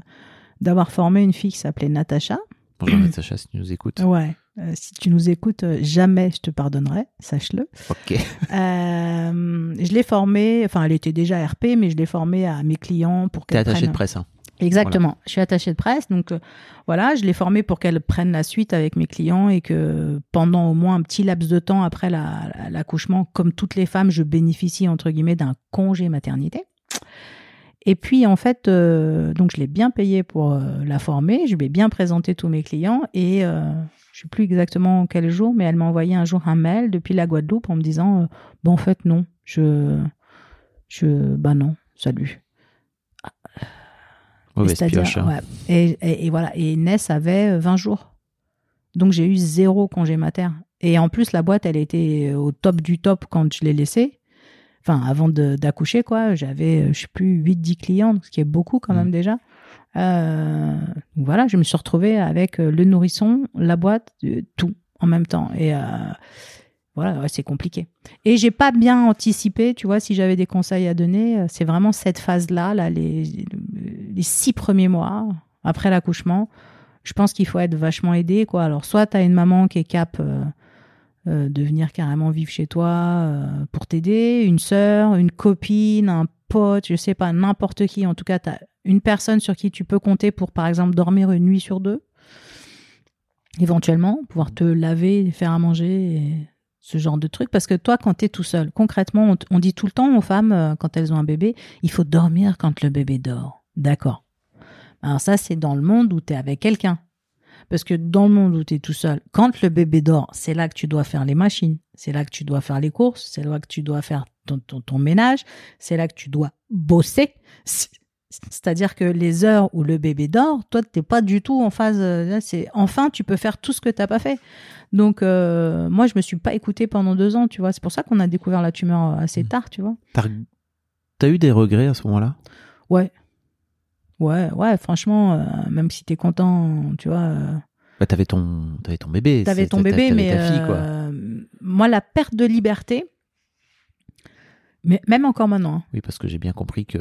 d'avoir formé une fille qui s'appelait Natacha. Bonjour Natacha, si tu nous écoutes. Ouais. Euh, si tu nous écoutes, euh, jamais je te pardonnerai, sache-le. Ok. Euh, je l'ai formée, enfin elle était déjà RP, mais je l'ai formée à mes clients pour T'es qu'elle attaché prenne- de presse. Hein. Exactement. Je suis attachée de presse, donc euh, voilà, je l'ai formée pour qu'elle prenne la suite avec mes clients et que pendant au moins un petit laps de temps après la- la- l'accouchement, comme toutes les femmes, je bénéficie entre guillemets d'un congé maternité. Et puis en fait, euh, donc je l'ai bien payée pour euh, la former, je lui ai bien présenté tous mes clients et je sais plus exactement quel jour, mais elle m'a envoyé un jour un mail depuis la Guadeloupe en me disant bon en fait non, je je bah non, salut. Mauvaise C'est-à-dire, pioche. hein. ouais. et, et- et voilà. Et Ness avait euh, 20 jours. Donc j'ai eu zéro congé mater. Et en plus, la boîte, elle était au top du top quand je l'ai laissée. Enfin, avant d'accoucher, quoi. J'avais, euh, je sais plus, 8-10 clients, ce qui est beaucoup quand Mm. même déjà. Euh, voilà, je me suis retrouvée avec euh, le nourrisson, la boîte, euh, tout en même temps. Et euh, voilà, c'est compliqué. Et j'ai pas bien anticipé, tu vois, si j'avais des conseils à donner, euh, c'est vraiment cette phase-là, là, les, les six premiers mois après l'accouchement. Je pense qu'il faut être vachement aidé, quoi. Alors, soit tu as une maman qui est cap euh, euh, de venir carrément vivre chez toi pour t'aider, une sœur, une copine, un pote, je sais pas, n'importe qui. En tout cas, tu as une personne sur qui tu peux compter pour, par exemple, dormir une nuit sur deux. Éventuellement, pouvoir te laver, faire à manger, ce genre de truc. Parce que toi, quand tu es tout seul, concrètement, on, dit tout le temps aux femmes, euh, quand elles ont un bébé, il faut dormir quand le bébé dort. D'accord. Alors ça, c'est dans le monde où tu es avec quelqu'un. Parce que dans le monde où tu es tout seul, quand le bébé dort, c'est là que tu dois faire les machines, c'est là que tu dois faire les courses, c'est là que tu dois faire ton ménage, c'est là que tu dois bosser. C'est- C'est-à-dire que les heures où le bébé dort, toi, t'es pas du tout en phase. euh, là, C'est enfin, tu peux faire tout ce que t'as pas fait. Donc, euh, moi, je me suis pas écoutée pendant deux ans, tu vois. C'est pour ça qu'on a découvert la tumeur assez tard, tu vois. T'as, t'as eu des regrets à ce moment-là? Ouais. Ouais, ouais, franchement, euh, même si t'es content, tu vois, euh, bah, T'avais ton, t'avais ton bébé. t'avais ton bébé, mais ta fille, quoi. euh, moi, la perte de liberté, mais même encore maintenant, hein. Oui, parce que j'ai bien compris que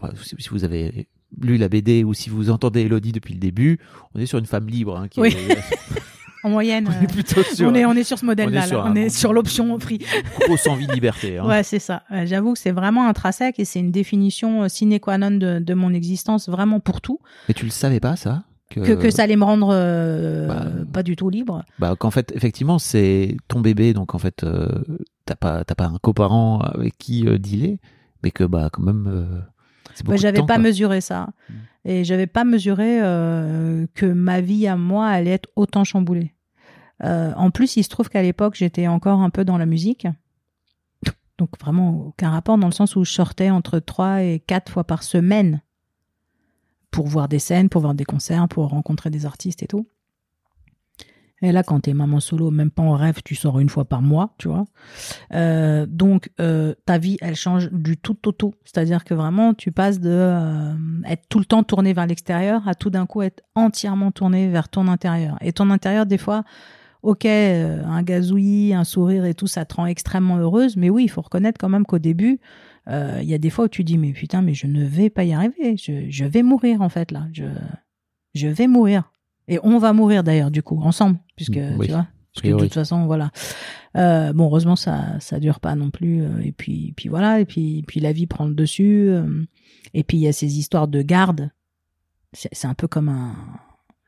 enfin, si vous avez lu la BD ou si vous entendez Elodie depuis le début, on est sur une femme libre. Hein, qui Oui. est, en moyenne, on euh, est plutôt sur on, est, on est sur ce modèle-là, on est sur l'option prix. grosse envie de liberté. Hein. Ouais, c'est ça. Ouais, J'avoue que c'est vraiment intrinsèque et c'est une définition euh, sine qua non de, de mon existence, vraiment pour tout. Mais tu le savais pas, ça Que, que ça allait me rendre euh, bah, pas du tout libre. Bah, qu'en fait, effectivement, c'est ton bébé, donc en fait, euh, t'as pas, pas un coparent avec qui euh, dealer, mais que bah quand même, Bah, j'avais pas quoi. mesuré ça. Mm. Et j'avais pas mesuré euh, que ma vie à moi allait être autant chamboulée. Euh, en plus, il se trouve qu'à l'époque, j'étais encore un peu dans la musique. Donc vraiment aucun rapport dans le sens où je sortais entre trois et quatre fois par semaine pour voir des scènes, pour voir des concerts, pour rencontrer des artistes et tout. Et là, quand t'es maman solo, même pas en rêve, tu sors une fois par mois, tu vois. Euh, donc, euh, ta vie, elle change du tout au tout. C'est-à-dire que vraiment, tu passes de euh, être tout le temps tourné vers l'extérieur à tout d'un coup être entièrement tourné vers ton intérieur. Et ton intérieur, des fois, ok, un gazouillis, un sourire et tout, ça te rend extrêmement heureuse. Mais oui, il faut reconnaître quand même qu'au début, il y a des fois où tu dis, mais putain, mais je ne vais pas y arriver. Je, vais mourir, en fait, là. Je vais mourir. Et on va mourir d'ailleurs, du coup, ensemble, puisque, Mm, oui. tu vois. Parce que de toute façon, voilà. Euh, bon, heureusement, ça, ça dure pas non plus. euh, Et puis, puis voilà. Et puis, puis la vie prend le dessus. euh, Et puis il y a ces histoires de garde. C'est un peu comme un,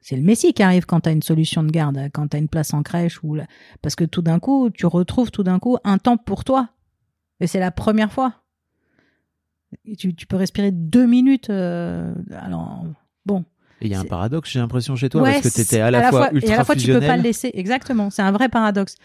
c'est le messie qui arrive quand tu as une solution de garde, quand tu as une place en crèche ou la- parce que tout d'un coup, tu retrouves tout d'un coup un temps pour toi. Et c'est la première fois. Et tu, tu peux respirer deux minutes. euh, alors il y a un paradoxe, j'ai l'impression chez toi, Ouais, parce que tu étais à la, fois, ultra et à la fois tu peux pas le laisser. Exactement, c'est un vrai paradoxe.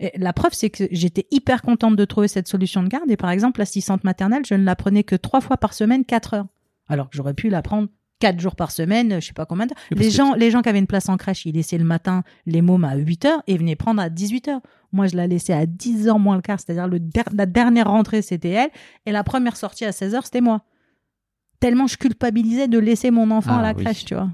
Et la preuve, c'est que j'étais hyper contente de trouver cette solution de garde. Et par exemple, l'assistante maternelle, je ne la prenais que trois fois par semaine, quatre heures. Alors que j'aurais pu la prendre quatre jours par semaine, je sais pas combien de temps. Les gens, les gens qui avaient une place en crèche, ils laissaient le matin les mômes à 8 heures et venaient prendre à 18 heures. Moi, je la laissais à 10 heures moins le quart, c'est-à-dire der- la dernière rentrée, c'était elle. Et la première sortie à 16 heures, c'était moi. Tellement je culpabilisais de laisser mon enfant Ah, à la oui. crèche, tu vois.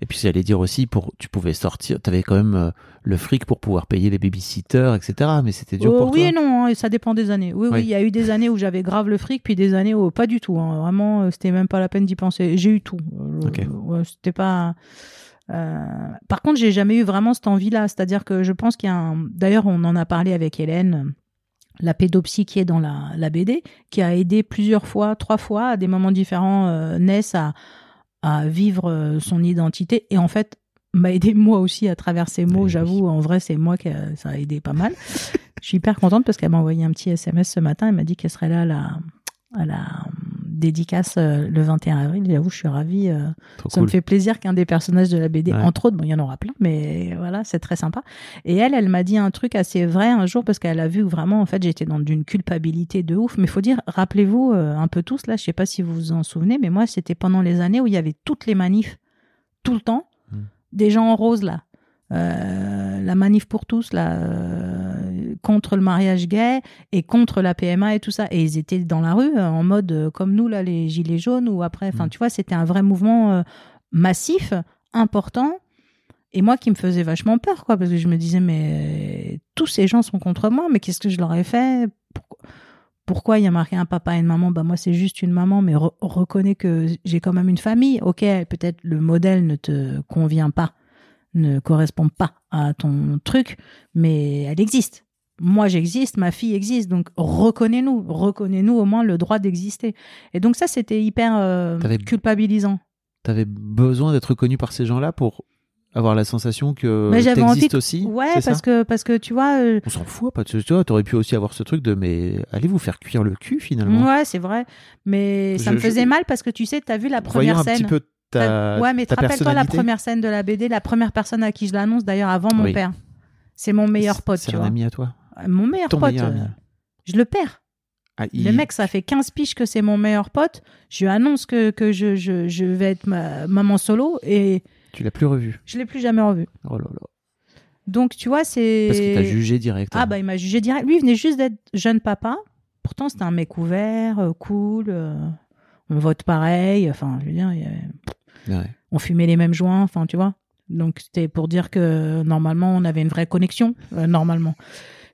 Et puis j'allais dire aussi, pour, tu pouvais sortir, tu avais quand même euh, le fric pour pouvoir payer les babysitters, etc. Mais c'était dur Euh, pour oui toi. et non, hein, ça dépend des années. Oui, oui, Oui. il y a eu des années où j'avais grave le fric, puis des années où pas du tout. hein. Vraiment, euh, c'était même pas la peine d'y penser. J'ai eu tout. Euh, ouais, c'était pas. euh, Par contre, j'ai jamais eu vraiment cette envie-là. C'est-à-dire que je pense qu'il y a un. D'ailleurs, on en a parlé avec Hélène, la pédopsie qui est dans la, la BD, qui a aidé plusieurs fois, trois fois, à des moments différents, euh, Ness à, à vivre euh, son identité. Et en fait, m'a aidé moi aussi à travers ces mots. Oui, J'avoue, en vrai, c'est moi qui a- ça a aidé pas mal. Je suis hyper contente parce qu'elle m'a envoyé un petit SMS ce matin. Elle m'a dit qu'elle serait là à la, à la dédicace euh, le 21 avril. J'avoue, je suis ravie. euh, ça cool. me fait plaisir qu'un des personnages de la BD, Ouais. entre autres, bon, il y en aura plein, mais voilà, c'est très sympa. Et elle, elle m'a dit un truc assez vrai un jour parce qu'elle a vu vraiment, en fait, j'étais dans d'une culpabilité de ouf. Mais faut dire, rappelez-vous euh, un peu tous là, je sais pas si vous vous en souvenez, mais moi, c'était pendant les années où il y avait toutes les manifs, tout le temps, Mm. des gens en rose là. La manif pour tous là contre le mariage gay et contre la PMA et tout ça. Et ils étaient dans la rue euh, en mode euh, comme nous là les gilets jaunes ou après. Enfin Mm. tu vois c'était un vrai mouvement euh, massif important. Et moi qui me faisait vachement peur quoi parce que je me disais mais tous ces gens sont contre moi mais qu'est-ce que je leur ai fait? Pourquoi, pourquoi il y a marqué un papa et une maman? Bah moi c'est juste une maman mais re- reconnais que j'ai quand même une famille. Ok peut-être le modèle ne te convient pas ne correspond pas à ton truc, mais elle existe. Moi, j'existe, ma fille existe, donc reconnais-nous, reconnais-nous au moins le droit d'exister. Et donc ça, c'était hyper euh, culpabilisant. T'avais besoin d'être reconnu par ces gens-là pour avoir la sensation que Mais j'avais envie que- aussi Ouais, parce que parce que tu vois, euh, On s'en fout, pas tu vois, t'aurais pu aussi avoir ce truc de mais allez vous faire cuire le cul finalement. ouais, c'est vrai, mais ça Je- me faisait je- mal parce que tu sais, t'as vu la Voyons première un scène. petit peu ta, ouais, mais te rappelle-toi la première scène de la BD, la première personne à qui je l'annonce d'ailleurs avant mon Oui. père. C'est mon meilleur pote, C'est un vois. ami à toi. Mon meilleur Ton pote. meilleur ami. euh, Je le perds. Ah, Le mec, ça fait 15 piges que c'est mon meilleur pote. Je lui annonce que, que je, je, je vais être ma, maman solo et Tu l'as plus revu. je l'ai plus jamais revu. Oh là là. Donc, tu vois, c'est. Parce qu'il t'a jugé direct. Ah, bah, il m'a jugé direct. Lui, il venait juste d'être jeune papa. Pourtant, c'était un mec ouvert, euh, cool. euh, on vote pareil. Enfin, je veux dire, il Ouais. on fumait les mêmes joints. Enfin, tu vois. Donc, c'était pour dire que normalement, on avait une vraie connexion. euh, normalement.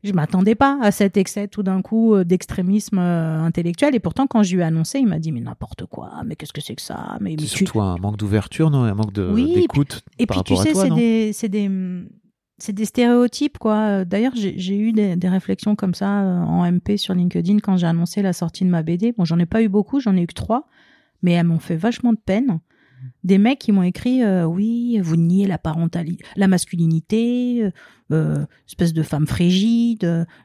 Je m'attendais pas à cet excès tout d'un coup euh, d'extrémisme euh, intellectuel. Et pourtant, quand je lui ai annoncé, il m'a dit Mais n'importe quoi, mais qu'est-ce que c'est que ça? Mais, mais C'est tu- surtout un manque d'ouverture, non? Un manque de- Oui, d'écoute Et par puis tu sais, c'est des, c'est des, c'est des stéréotypes quoi. D'ailleurs, j'ai j'ai eu des, des réflexions comme ça euh, en MP sur LinkedIn quand j'ai annoncé la sortie de ma BD. Bon, j'en ai pas eu beaucoup, j'en ai eu que trois, mais elles m'ont fait vachement de peine. Des mecs qui m'ont écrit euh, oui, vous niez la parentalité, la masculinité, euh, euh, espèce de femme frigide,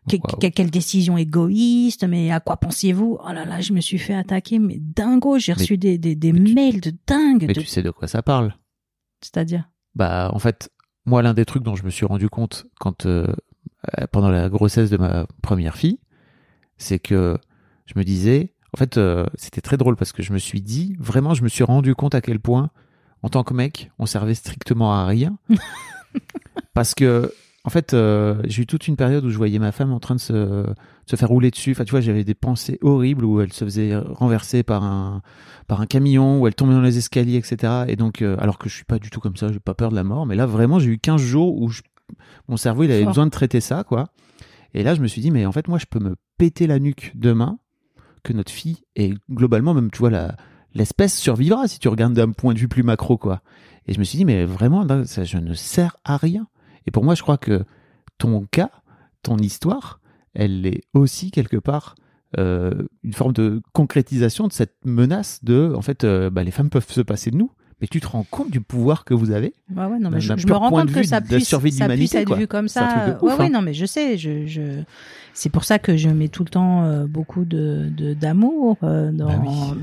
que- Wow. que- quelle décision égoïste, mais à quoi pensiez-vous? Oh là là, je me suis fait attaquer, mais dingo, j'ai reçu des, des, des mais tu- mails de dingue, Mais de- tu sais de quoi ça parle? C'est-à-dire? Bah, en fait, moi, l'un des trucs dont je me suis rendu compte quand euh, pendant la grossesse de ma première fille, c'est que je me disais, en fait, euh, c'était très drôle parce que je me suis dit, vraiment, je me suis rendu compte à quel point, en tant que mec, on servait strictement à rien. parce que, en fait, euh, j'ai eu toute une période où je voyais ma femme en train de se, se faire rouler dessus. Enfin, tu vois, j'avais des pensées horribles où elle se faisait renverser par un, par un camion, où elle tombait dans les escaliers, etc. Et donc, euh, alors que je suis pas du tout comme ça, j'ai pas peur de la mort. Mais là, vraiment, j'ai eu 15 jours où je- mon cerveau, il avait Fort. besoin de traiter ça, quoi. Et là, je me suis dit, mais en fait, moi, je peux me péter la nuque demain, que notre fille, et globalement, même, tu vois, la, l'espèce survivra si tu regardes d'un point de vue plus macro, quoi. Et je me suis dit, mais vraiment, ça, je ne sers à rien. Et pour moi, je crois que ton cas, ton histoire, elle est aussi quelque part euh, une forme de concrétisation de cette menace de, en fait, euh, bah, les femmes peuvent se passer de nous, Mais tu te rends compte du pouvoir que vous avez Ouais, ouais, non, mais je, me rends compte que ça puisse, ça puisse être quoi. vu comme ça. ouais, ouf, ouais, hein. non, mais je sais. Je, je... C'est pour ça que je mets tout le temps euh, beaucoup de d'amour euh, dans Bah oui.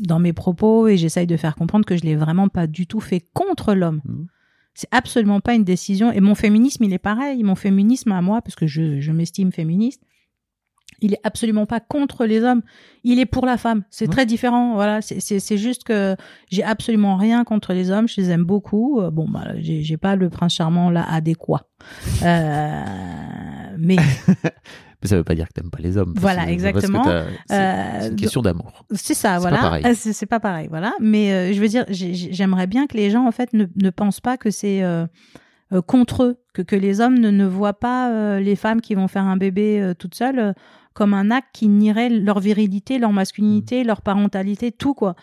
dans mes propos et j'essaye de faire comprendre que je l'ai vraiment pas du tout fait contre l'homme. Mhm. C'est absolument pas une décision. Et mon féminisme, il est pareil. Mon féminisme à moi, parce que je, je m'estime féministe, il est absolument pas contre les hommes. Il est pour la femme. C'est très différent. Voilà. C'est- juste que j'ai absolument rien contre les hommes. Je les aime beaucoup. Euh, Bon, bah, j'ai pas le prince charmant là adéquat. Euh, mais Mais ça veut pas dire que t'aimes pas les hommes. Voilà, exactement. c'est- Euh, c'est une question d'amour. c'est ça, voilà. C'est pas pareil, voilà. Mais euh, je veux dire, j'ai- j'ai- j'aimerais bien que les gens, en fait, ne, ne pensent pas que c'est contre eux, que, que les hommes ne, ne voient pas euh, les femmes qui vont faire un bébé euh, toutes seules comme un acte qui nierait leur virilité, leur Mm. masculinité, leur parentalité, tout quoi.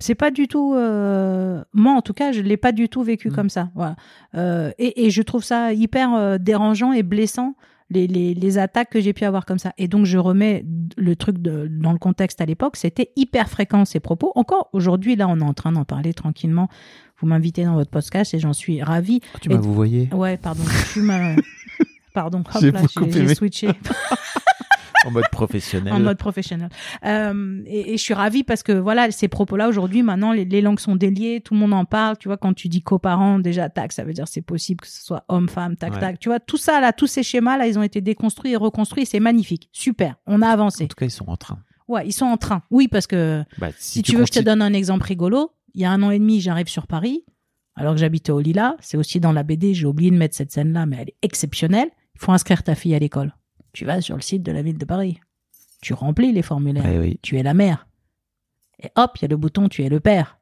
C'est pas du tout, euh, moi en tout cas, je l'ai pas du tout vécu Mm. comme ça. Voilà. Euh, et, et je trouve ça hyper euh, dérangeant et blessant les, les, les attaques que j'ai pu avoir comme ça. Et donc, je remets le truc de, dans le contexte à l'époque, c'était hyper fréquent ces propos. Encore aujourd'hui, là, on est en train d'en parler tranquillement. Vous m'invitez dans votre podcast et j'en suis ravie. Oh, tu m'as vous voyez Ouais, pardon, je suis ma... Pardon, hop là, j'ai switché en mode professionnel. en mode professionnel. Euh, et, et je suis ravie parce que voilà, ces propos-là aujourd'hui, maintenant, les, les langues sont déliées, tout le monde en parle. Tu vois, quand tu dis coparents, déjà, tac, ça veut dire c'est possible que ce soit homme, femme, tac, Ouais. tac. Tu vois, tout ça là, tous ces schémas là, ils ont été déconstruits et reconstruits. C'est magnifique, super. On a En avancé. tout cas, ils sont en train. Ouais, ils sont en train. Oui, parce que Bah, si, tu veux, je te donne un exemple rigolo. Il y a un an et demi, j'arrive sur Paris, alors que j'habitais au Lila. C'est aussi dans la BD. J'ai oublié de mettre cette scène-là, mais elle est exceptionnelle. Il faut inscrire ta fille à l'école. Tu vas sur le site de la ville de Paris. Tu remplis les formulaires. Oui. Tu es la mère. Et hop, il y a le bouton tu es le père.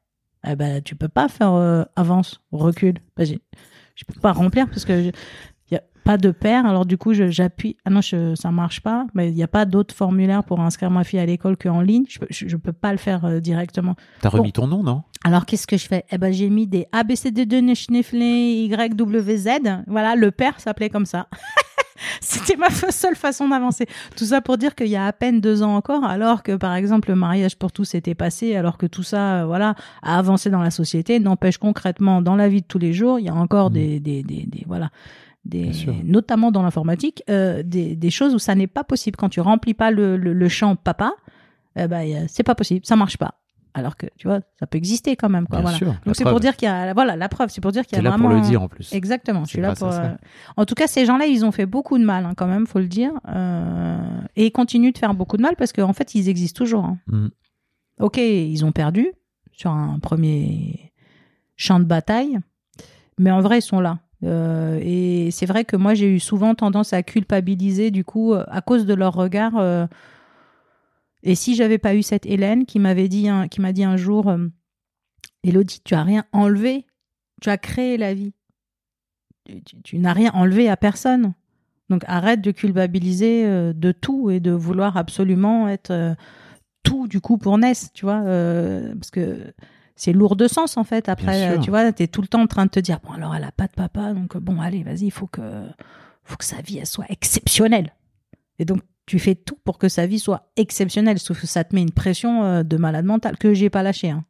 Eh ben, tu peux pas faire euh, avance, recul. Vas-y. Je peux pas remplir parce que il y a pas de père. Alors du coup, j'appuie. Ah non, je, ça marche pas. Mais il n'y a pas d'autre formulaire pour inscrire ma fille à l'école qu'en ligne. Je, je, je peux pas le faire euh, directement. T'as remis Bon. ton nom, non? Alors qu'est-ce que je fais? Eh ben, j'ai mis des A B C D D Schnifflé Y W Z. Voilà, le père s'appelait comme ça. C'était ma seule façon d'avancer. Tout ça pour dire qu'il y a à peine deux ans encore, alors que par exemple le mariage pour tous était passé, alors que tout ça, euh, voilà, a avancé dans la société, n'empêche concrètement dans la vie de tous les jours, il y a encore Mm. des, des, des, des- voilà, des, notamment dans l'informatique, euh, des, des choses où ça n'est pas possible quand tu remplis pas le, le, le champ papa. eh ben, euh, c'est pas possible, ça marche pas. Alors que tu vois, ça peut exister quand même. Quoi, Bien voilà. sûr. Donc c'est pour dire qu'il y a, voilà, la preuve, c'est pour dire qu'il y a là vraiment. pour le dire en plus. Exactement, je suis là pour. euh, En tout cas, ces gens-là, ils ont fait beaucoup de mal, hein, quand même, faut le dire, euh, et ils continuent de faire beaucoup de mal parce qu'en fait, ils existent toujours. hein. Mm. Ok, ils ont perdu sur un premier champ de bataille, mais en vrai, ils sont là. Euh, et c'est vrai que moi, j'ai eu souvent tendance à culpabiliser, du coup, à cause de leur regard. Et si j'avais pas eu cette Hélène qui m'avait dit, un- qui m'a dit un jour, euh, Elodie, tu as rien enlevé, tu as créé la vie. Tu, tu- tu n'as rien enlevé à personne. Donc arrête de culpabiliser euh, de tout et de vouloir absolument être euh, tout du coup pour Ness, tu vois, euh, parce que c'est lourd de sens en fait. Après, tu vois, t'es tout le temps en train de te dire bon alors elle a pas de papa, donc bon allez vas-y, il faut que faut que sa vie elle soit exceptionnelle. Et donc tu fais tout pour que sa vie soit exceptionnelle, sauf que ça te met une pression euh, de malade mental que j'ai pas lâché. Hein.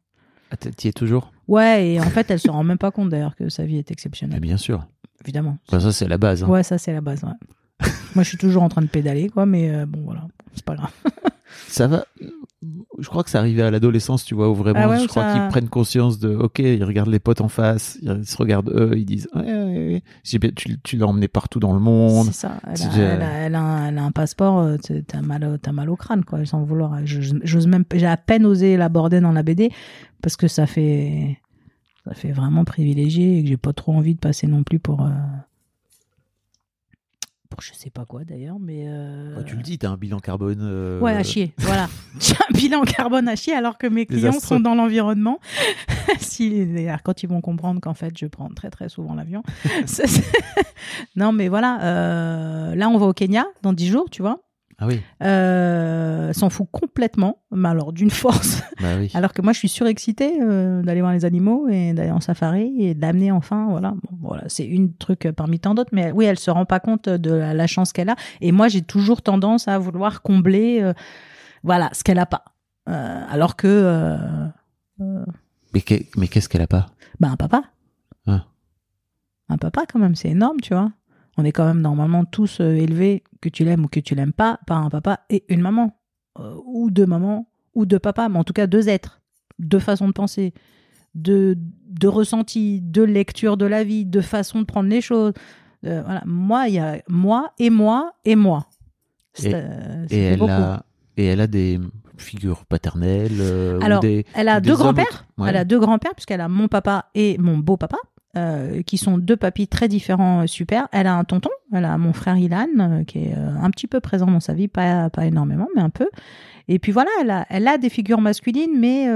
Ah, t'y- es toujours? Ouais, et en fait elle se rend même pas compte d'ailleurs que sa vie est Mais exceptionnelle, Bien sûr. évidemment. Enfin, ça, c'est la base. hein. Ouais, ça c'est la base. ouais. Moi je suis toujours en train de pédaler quoi, mais euh, bon voilà, c'est pas grave. Ça va? Je crois que c'est arrivé à l'adolescence, tu vois, où vraiment, Ah ouais, je crois ça- qu'ils prennent conscience de, ok, ils regardent les potes en face, ils se regardent eux, ils disent, ouais, ouais, ouais. Tu, tu l'as emmené partout dans le monde. C'est ça. Elle a, elle a- elle a un, elle a un passeport, euh, t'as mal, mal au crâne, quoi, sans vouloir. J'ose même, j'ai à peine osé l'aborder dans la BD parce que ça fait, ça fait vraiment privilégié et que j'ai pas trop envie de passer non plus pour, euh, pour je sais pas quoi d'ailleurs, mais. euh, Bah, tu le dis, t'as un bilan carbone. euh, Ouais, à chier. Voilà. J'ai un bilan carbone à chier alors que mes clients Désastreux. sont dans l'environnement. si, d'ailleurs, quand ils vont comprendre qu'en fait, je prends très très souvent l'avion. Non, mais voilà. euh, là, on va au Kenya dans 10 jours, tu vois. Ah oui, Euh, s'en fout complètement, mais alors d'une force. bah oui. Alors que moi, je suis surexcitée euh, d'aller voir les animaux et d'aller en safari et d'amener enfin, voilà. Bon, voilà, c'est une truc euh, parmi tant d'autres, mais oui, elle se rend pas compte de la, la chance qu'elle a. Et moi, j'ai toujours tendance à vouloir combler, euh, voilà, ce qu'elle a pas. Alors que, mais qu'est-ce qu'elle a pas? Bah, un papa. Ah. Un papa, quand même, c'est énorme, tu vois. On est quand même normalement tous euh, élevés, que tu l'aimes ou que tu l'aimes pas, par un papa et une maman. Euh, ou deux mamans, ou deux papas, mais en tout cas deux êtres, deux façons de penser, de, de ressenti, de lecture de la vie, de façon de prendre les choses. Euh, voilà. Moi, il y a moi et moi et moi. Et- euh, elle, a, et elle a des figures paternelles ou Alors, des, Elle a ou des deux grands-pères. Elle a deux grands-pères puisqu'elle a mon papa et mon beau-papa, euh, qui sont deux papis très différents, euh, super. Elle a un tonton. Elle a mon frère Ilan, euh, qui est euh, un petit peu présent dans sa vie, pas pas énormément, mais un peu. Et puis voilà, elle a, elle a des figures masculines, mais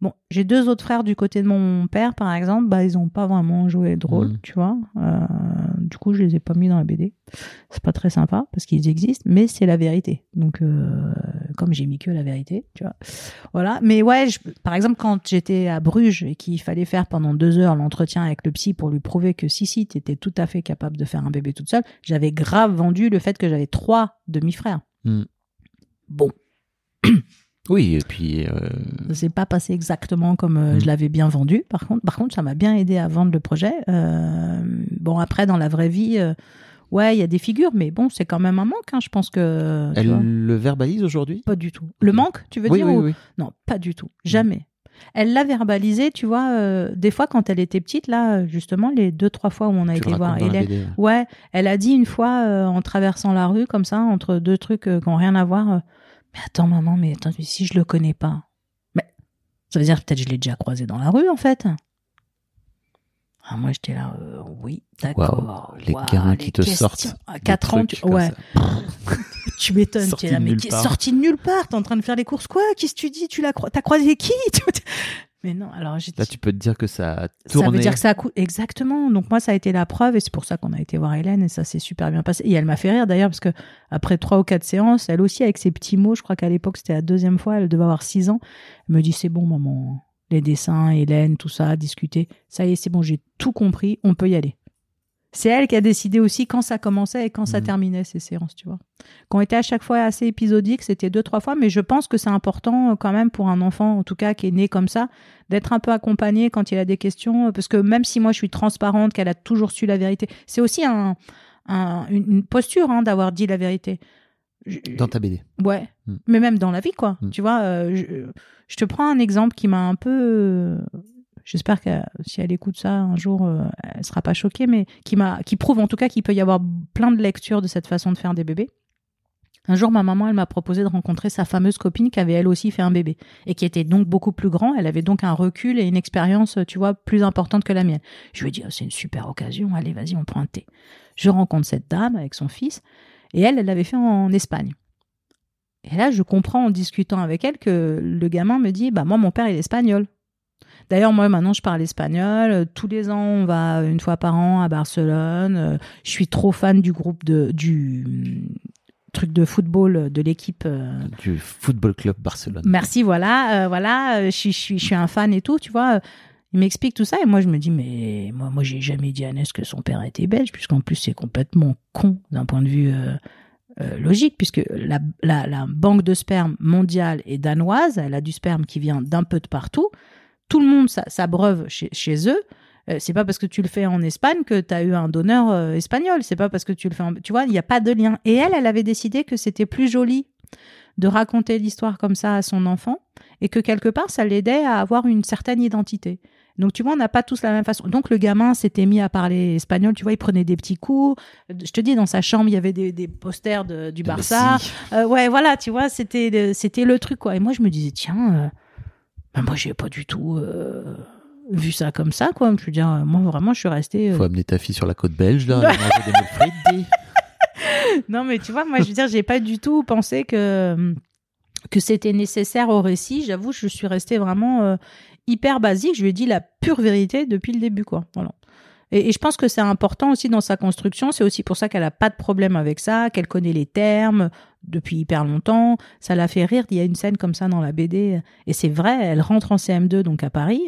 bon, j'ai deux autres frères du côté de mon père, par exemple, bah ils ont pas vraiment joué le rôle, Mhm. tu vois. Euh, du coup, je les ai pas mis dans la BD. C'est pas très sympa parce qu'ils existent, mais c'est la vérité. Donc, euh, comme j'ai mis que la vérité, tu vois. Voilà. Mais ouais, je- par exemple, quand j'étais à Bruges et qu'il fallait faire pendant deux heures l'entretien avec le psy pour lui prouver que si, si, t'étais tout à fait capable de faire un bébé toute seule, j'avais grave vendu le fait que j'avais trois demi-frères. Hmm. Bon, Oui, et puis euh, ça s'est pas passé exactement comme euh, Mm. je l'avais bien vendu. Par contre, par contre, ça m'a bien aidé à vendre le projet. Euh, bon, après, dans la vraie vie, euh, ouais, il y a des figures, mais bon, c'est quand même un manque. hein, je pense que elle vois. le verbalise aujourd'hui? Pas du tout. Le manque, tu veux Oui, dire oui, ou- oui. Non, pas du tout. Jamais. Elle l'a verbalisé, tu vois, euh, des fois quand elle était petite, là, justement, les deux, trois fois où on a Tu été voir racontes dans la Hélène. BD, ouais. Ouais, elle a dit une fois, euh, en traversant la rue, comme ça, entre deux trucs euh, qui n'ont rien à voir, mais attends, maman, mais attends, si je le connais pas. Mais ça veut dire peut-être je l'ai déjà croisé dans la rue, en fait. Ah, moi, j'étais là, euh, oui, d'accord. Les gamins les qui te sortent À des 4 ans, tu... ouais. Tu m'étonnes, tu es là, de mais nulle qui est sorti de nulle part, t'es en train de faire les courses, quoi? Qu'est-ce que tu dis? Tu l'as cro- t'as croisé qui? Mais non, alors j'ai Là, tu peux te dire que ça a ça tourné. veut dire que ça a coûté. Exactement. Donc, moi, ça a été la preuve et c'est pour ça qu'on a été voir Hélène et ça s'est super bien passé. Et elle m'a fait rire d'ailleurs parce que après trois ou quatre séances, elle aussi, avec ses petits mots, je crois qu'à l'époque, c'était la deuxième fois, elle devait avoir six ans. Elle me dit C'est bon, maman. Les dessins, Hélène, tout ça, discuter. Ça y est, c'est bon, j'ai tout compris, on peut y aller. C'est elle qui a décidé aussi quand ça commençait et quand ça Mhm. terminait ces séances, tu vois. Ont été à chaque fois assez épisodiques, c'était deux, trois fois, mais je pense que c'est important euh, quand même pour un enfant, en tout cas, qui est né comme ça, d'être un peu accompagné quand il a des questions, parce que même si moi je suis transparente, qu'elle a toujours su la vérité, c'est aussi un, un- une posture hein, d'avoir dit la vérité. Je- Dans ta BD. Ouais, Mm. mais même dans la vie, quoi. Mm. Tu vois, euh, je, je te prends un exemple qui m'a un peu. Euh, J'espère que si elle écoute ça un jour, euh, elle sera pas choquée, mais qui m'a, qui prouve en tout cas qu'il peut y avoir plein de lectures de cette façon de faire des bébés. Un jour, ma maman, elle m'a proposé de rencontrer sa fameuse copine qui avait elle aussi fait un bébé et qui était donc beaucoup plus grand. Elle avait donc un recul et une expérience, tu vois, plus importante que la mienne. Je lui ai dit, Ah, c'est une super occasion. Allez, vas-y, on prend un thé. Je rencontre cette dame avec son fils et elle, elle l'avait fait en Espagne. Et là, je comprends en discutant avec elle que le gamin me dit, bah moi, mon père, il est espagnol. D'ailleurs, moi, maintenant, je parle espagnol. Euh, Tous les ans, on va une fois par an à Barcelone. Euh, Je suis trop fan du groupe de du hum, truc de football de l'équipe. euh, Du Football Club Barcelone. Merci, voilà, euh, voilà. Je suis, je suis, je suis un fan et tout, tu vois. Il m'explique tout ça et moi, je me dis, mais moi, moi, j'ai jamais dit à Annès que son père était belge, puisqu'en plus, c'est complètement con d'un point de vue. euh, logique, puisque la, la, la banque de sperme mondiale est danoise, elle a du sperme qui vient d'un peu de partout. Tout le monde s'a- s'abreuve chez, chez eux. Euh, c'est pas parce que tu le fais en Espagne que tu as eu un donneur euh, espagnol. C'est pas parce que tu le fais en... Tu vois, il n'y a pas de lien. Et elle, elle avait décidé que c'était plus joli de raconter l'histoire comme ça à son enfant et que quelque part, ça l'aidait à avoir une certaine identité. Donc, tu vois, on n'a pas tous la même façon. Donc, le gamin s'était mis à parler espagnol, tu vois, il prenait des petits coups. Je te dis, dans sa chambre, il y avait des, des posters de- du De Barça. Euh, ouais, voilà, tu vois, c'était le, c'était le truc, quoi. Et moi, je me disais, tiens, euh, ben, moi, j'ai pas du tout euh, vu ça comme ça, quoi. Je veux dire, euh, moi, vraiment, je suis restée. euh, Faut amener ta fille sur la côte belge, là. elle manger des moules frites, dis. non, mais tu vois, moi, je veux dire, j'ai pas du tout pensé que que c'était nécessaire au récit. J'avoue, je suis restée vraiment euh, hyper basique. Je lui ai dit la pure vérité depuis le début, quoi. Voilà. Et, et je pense que c'est important aussi dans sa construction. C'est aussi pour ça qu'elle a pas de problème avec ça, qu'elle connaît les termes depuis hyper longtemps. Ça l'a fait rire. Il y a une scène comme ça dans la BD. Et c'est vrai, elle rentre en CM2, donc à Paris.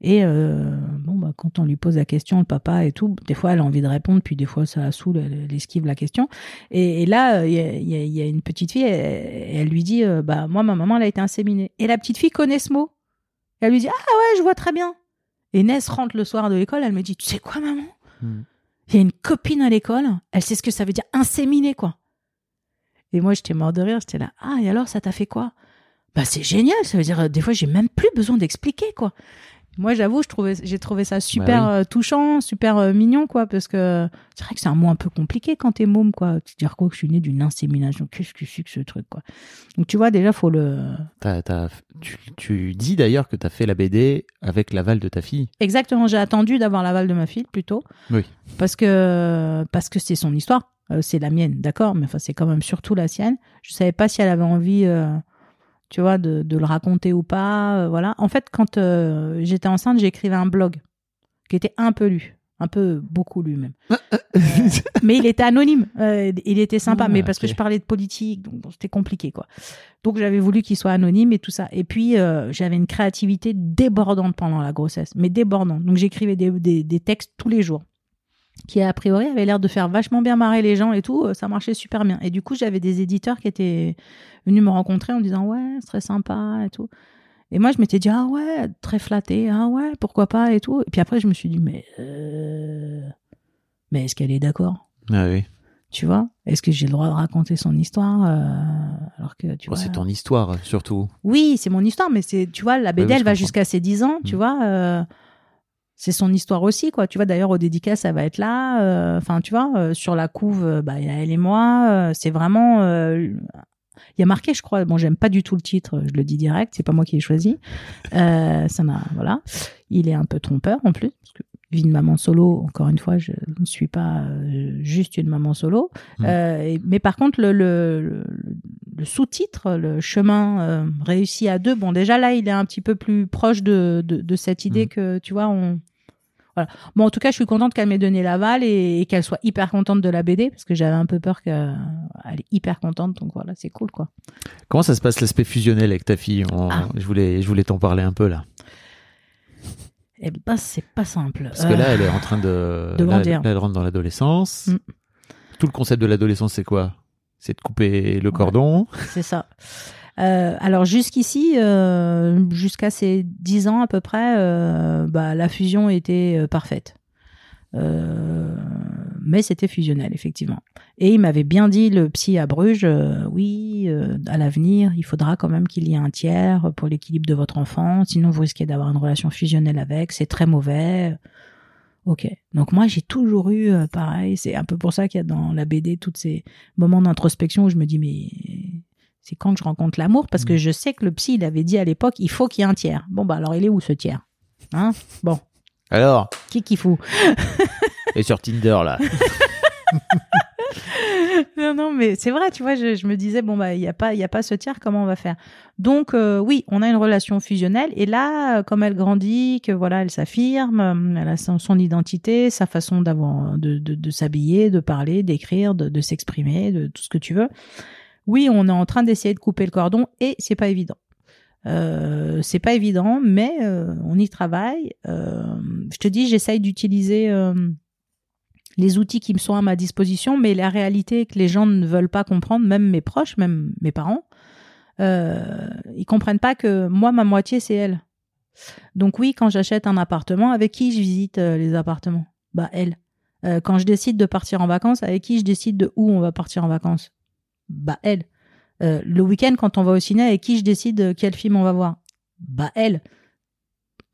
Et euh, bon, bah, quand on lui pose la question, le papa et tout, des fois elle a envie de répondre, puis des fois ça la saoule, elle, elle esquive la question. Et, et là, il y, a- il y a- il y a une petite fille, elle, elle lui dit, euh, bah moi ma maman elle a été inséminée. Et la petite fille connaît ce mot. Et elle lui dit, ah ouais, je vois très bien. Et Ness rentre le soir de l'école, elle me dit, tu sais quoi, maman? Hmm. Il y a une copine à l'école, elle sait ce que ça veut dire inséminer, quoi. Et moi, j'étais mort de rire, j'étais là, ah, et alors, ça t'a fait quoi? Bah, c'est génial, ça veut dire, euh, des fois, j'ai même plus besoin d'expliquer, quoi. Moi, j'avoue, je trouvais, j'ai trouvé ça super Bah oui. euh, touchant, super euh, mignon, quoi, parce que c'est vrai que c'est un mot un peu compliqué quand t'es môme, quoi. Tu dire quoi que je suis né d'une insémination Qu'est-ce que c'est que ce truc, quoi? Donc, tu vois, déjà, faut le. T'as- t'as- tu, tu dis d'ailleurs que tu as fait la BD avec l'aval de ta fille. Exactement, j'ai attendu d'avoir l'aval de ma fille plutôt. Oui. Parce que parce que c'est son histoire, Euh, c'est la mienne, d'accord, mais enfin c'est quand même surtout la sienne. Je savais pas si elle avait envie, euh, tu vois, de, de le raconter ou pas, euh, voilà. En fait, quand j'étais enceinte, j'écrivais un blog qui était un peu lu, un peu beaucoup lu même. Euh, mais il était anonyme, il était sympa, Ah, mais parce que je parlais de politique, donc c'était compliqué quoi. Donc j'avais voulu qu'il soit anonyme et tout ça. Et puis j'avais une créativité débordante pendant la grossesse, mais débordante. Donc j'écrivais des, des, des textes tous les jours qui a priori avait l'air de faire vachement bien marrer les gens et tout, euh, ça marchait super bien. Et du coup, j'avais des éditeurs qui étaient venus me rencontrer en me disant ouais, c'est très sympa et tout. Et moi, je m'étais dit ah ouais, très flatté, ah ouais, pourquoi pas et tout. Et puis après, je me suis dit mais euh, mais est-ce qu'elle est d'accord? Ah oui. Tu vois? Est-ce que j'ai le droit de raconter son histoire euh, alors que tu Bon, vois c'est ton histoire surtout. oui, c'est mon histoire, mais c'est, tu vois, la BD, oui, elle va jusqu'à ses 10 ans, tu Mm. vois. euh, c'est son histoire aussi, quoi. Tu vois, d'ailleurs, au dédicace, ça va être là. euh, Enfin, tu vois, euh, sur la couve, euh, bah, il y a elle et moi. euh, c'est vraiment. il y a marqué, je crois. Bon, j'aime pas du tout le titre, je le dis direct. C'est pas moi qui l'ai choisi. Ça m'a, voilà. Il est un peu trompeur en plus, parce que vie de maman solo. Encore une fois, je ne suis pas juste une maman solo. Mm. Euh, et- mais par contre, le, le, le- le sous-titre, le chemin réussi à deux, bon, déjà là, il est un petit peu plus proche de, de, de cette idée Mm. que, tu vois, on. Voilà. Bon, en tout cas, je suis contente qu'elle m'ait donné l'aval et, et qu'elle soit hyper contente de la BD, parce que j'avais un peu peur qu'elle est hyper contente. Donc voilà, c'est cool, quoi. Comment ça se passe l'aspect fusionnel avec ta fille? On- Ah. Je voulais, je voulais t'en parler un peu là. Eh ben, c'est pas simple. Parce que Euh, là, elle est en train de. de grandir. là, elle rentre dans l'adolescence. Mm. Tout le concept de l'adolescence, c'est quoi? C'est de couper le cordon. C'est ça. Euh, alors jusqu'ici, euh, jusqu'à ces 10 ans à peu près, euh, bah, la fusion était parfaite. Mais c'était fusionnel, effectivement. Et il m'avait bien dit, le psy à Bruges, oui, à l'avenir, il faudra quand même qu'il y ait un tiers pour l'équilibre de votre enfant, sinon vous risquez d'avoir une relation fusionnelle avec, c'est très mauvais. Ok. Donc moi, j'ai toujours eu, pareil, c'est un peu pour ça qu'il y a dans la BD tous ces moments d'introspection où je me dis, mais c'est quand que je rencontre l'amour Parce que je sais que le psy, il avait dit à l'époque, il faut qu'il y ait un tiers. Bon, bah alors il est où ce tiers? Hein? Bon, Alors, qui qu'il faut et sur Tinder là. Non, non, mais c'est vrai, tu vois, je, je me disais, bon, bah, il n'y a, pas- il y a pas ce tiers, comment on va faire? Donc, euh, oui, on a une relation fusionnelle. Et là, euh, comme elle grandit, que voilà, elle s'affirme, euh, elle a son, son identité, sa façon d'avoir, de, de, de s'habiller, de parler, d'écrire, de, de s'exprimer, de tout ce que tu veux. Oui, on est en train d'essayer de couper le cordon et c'est pas évident. Euh, c'est pas évident, mais euh, on y travaille. Euh, je te dis, j'essaye d'utiliser les outils qui me sont à ma disposition, mais la réalité est que les gens ne veulent pas comprendre, même mes proches, même mes parents, ils comprennent pas que moi, ma moitié, c'est elle. Donc oui, quand j'achète un appartement, avec qui je visite les appartements? Bah elle. Quand je décide de partir en vacances, avec qui je décide de où on va partir en vacances? Bah elle. Euh, le week-end, quand on va au ciné, avec qui je décide euh, quel film on va voir? Bah elle.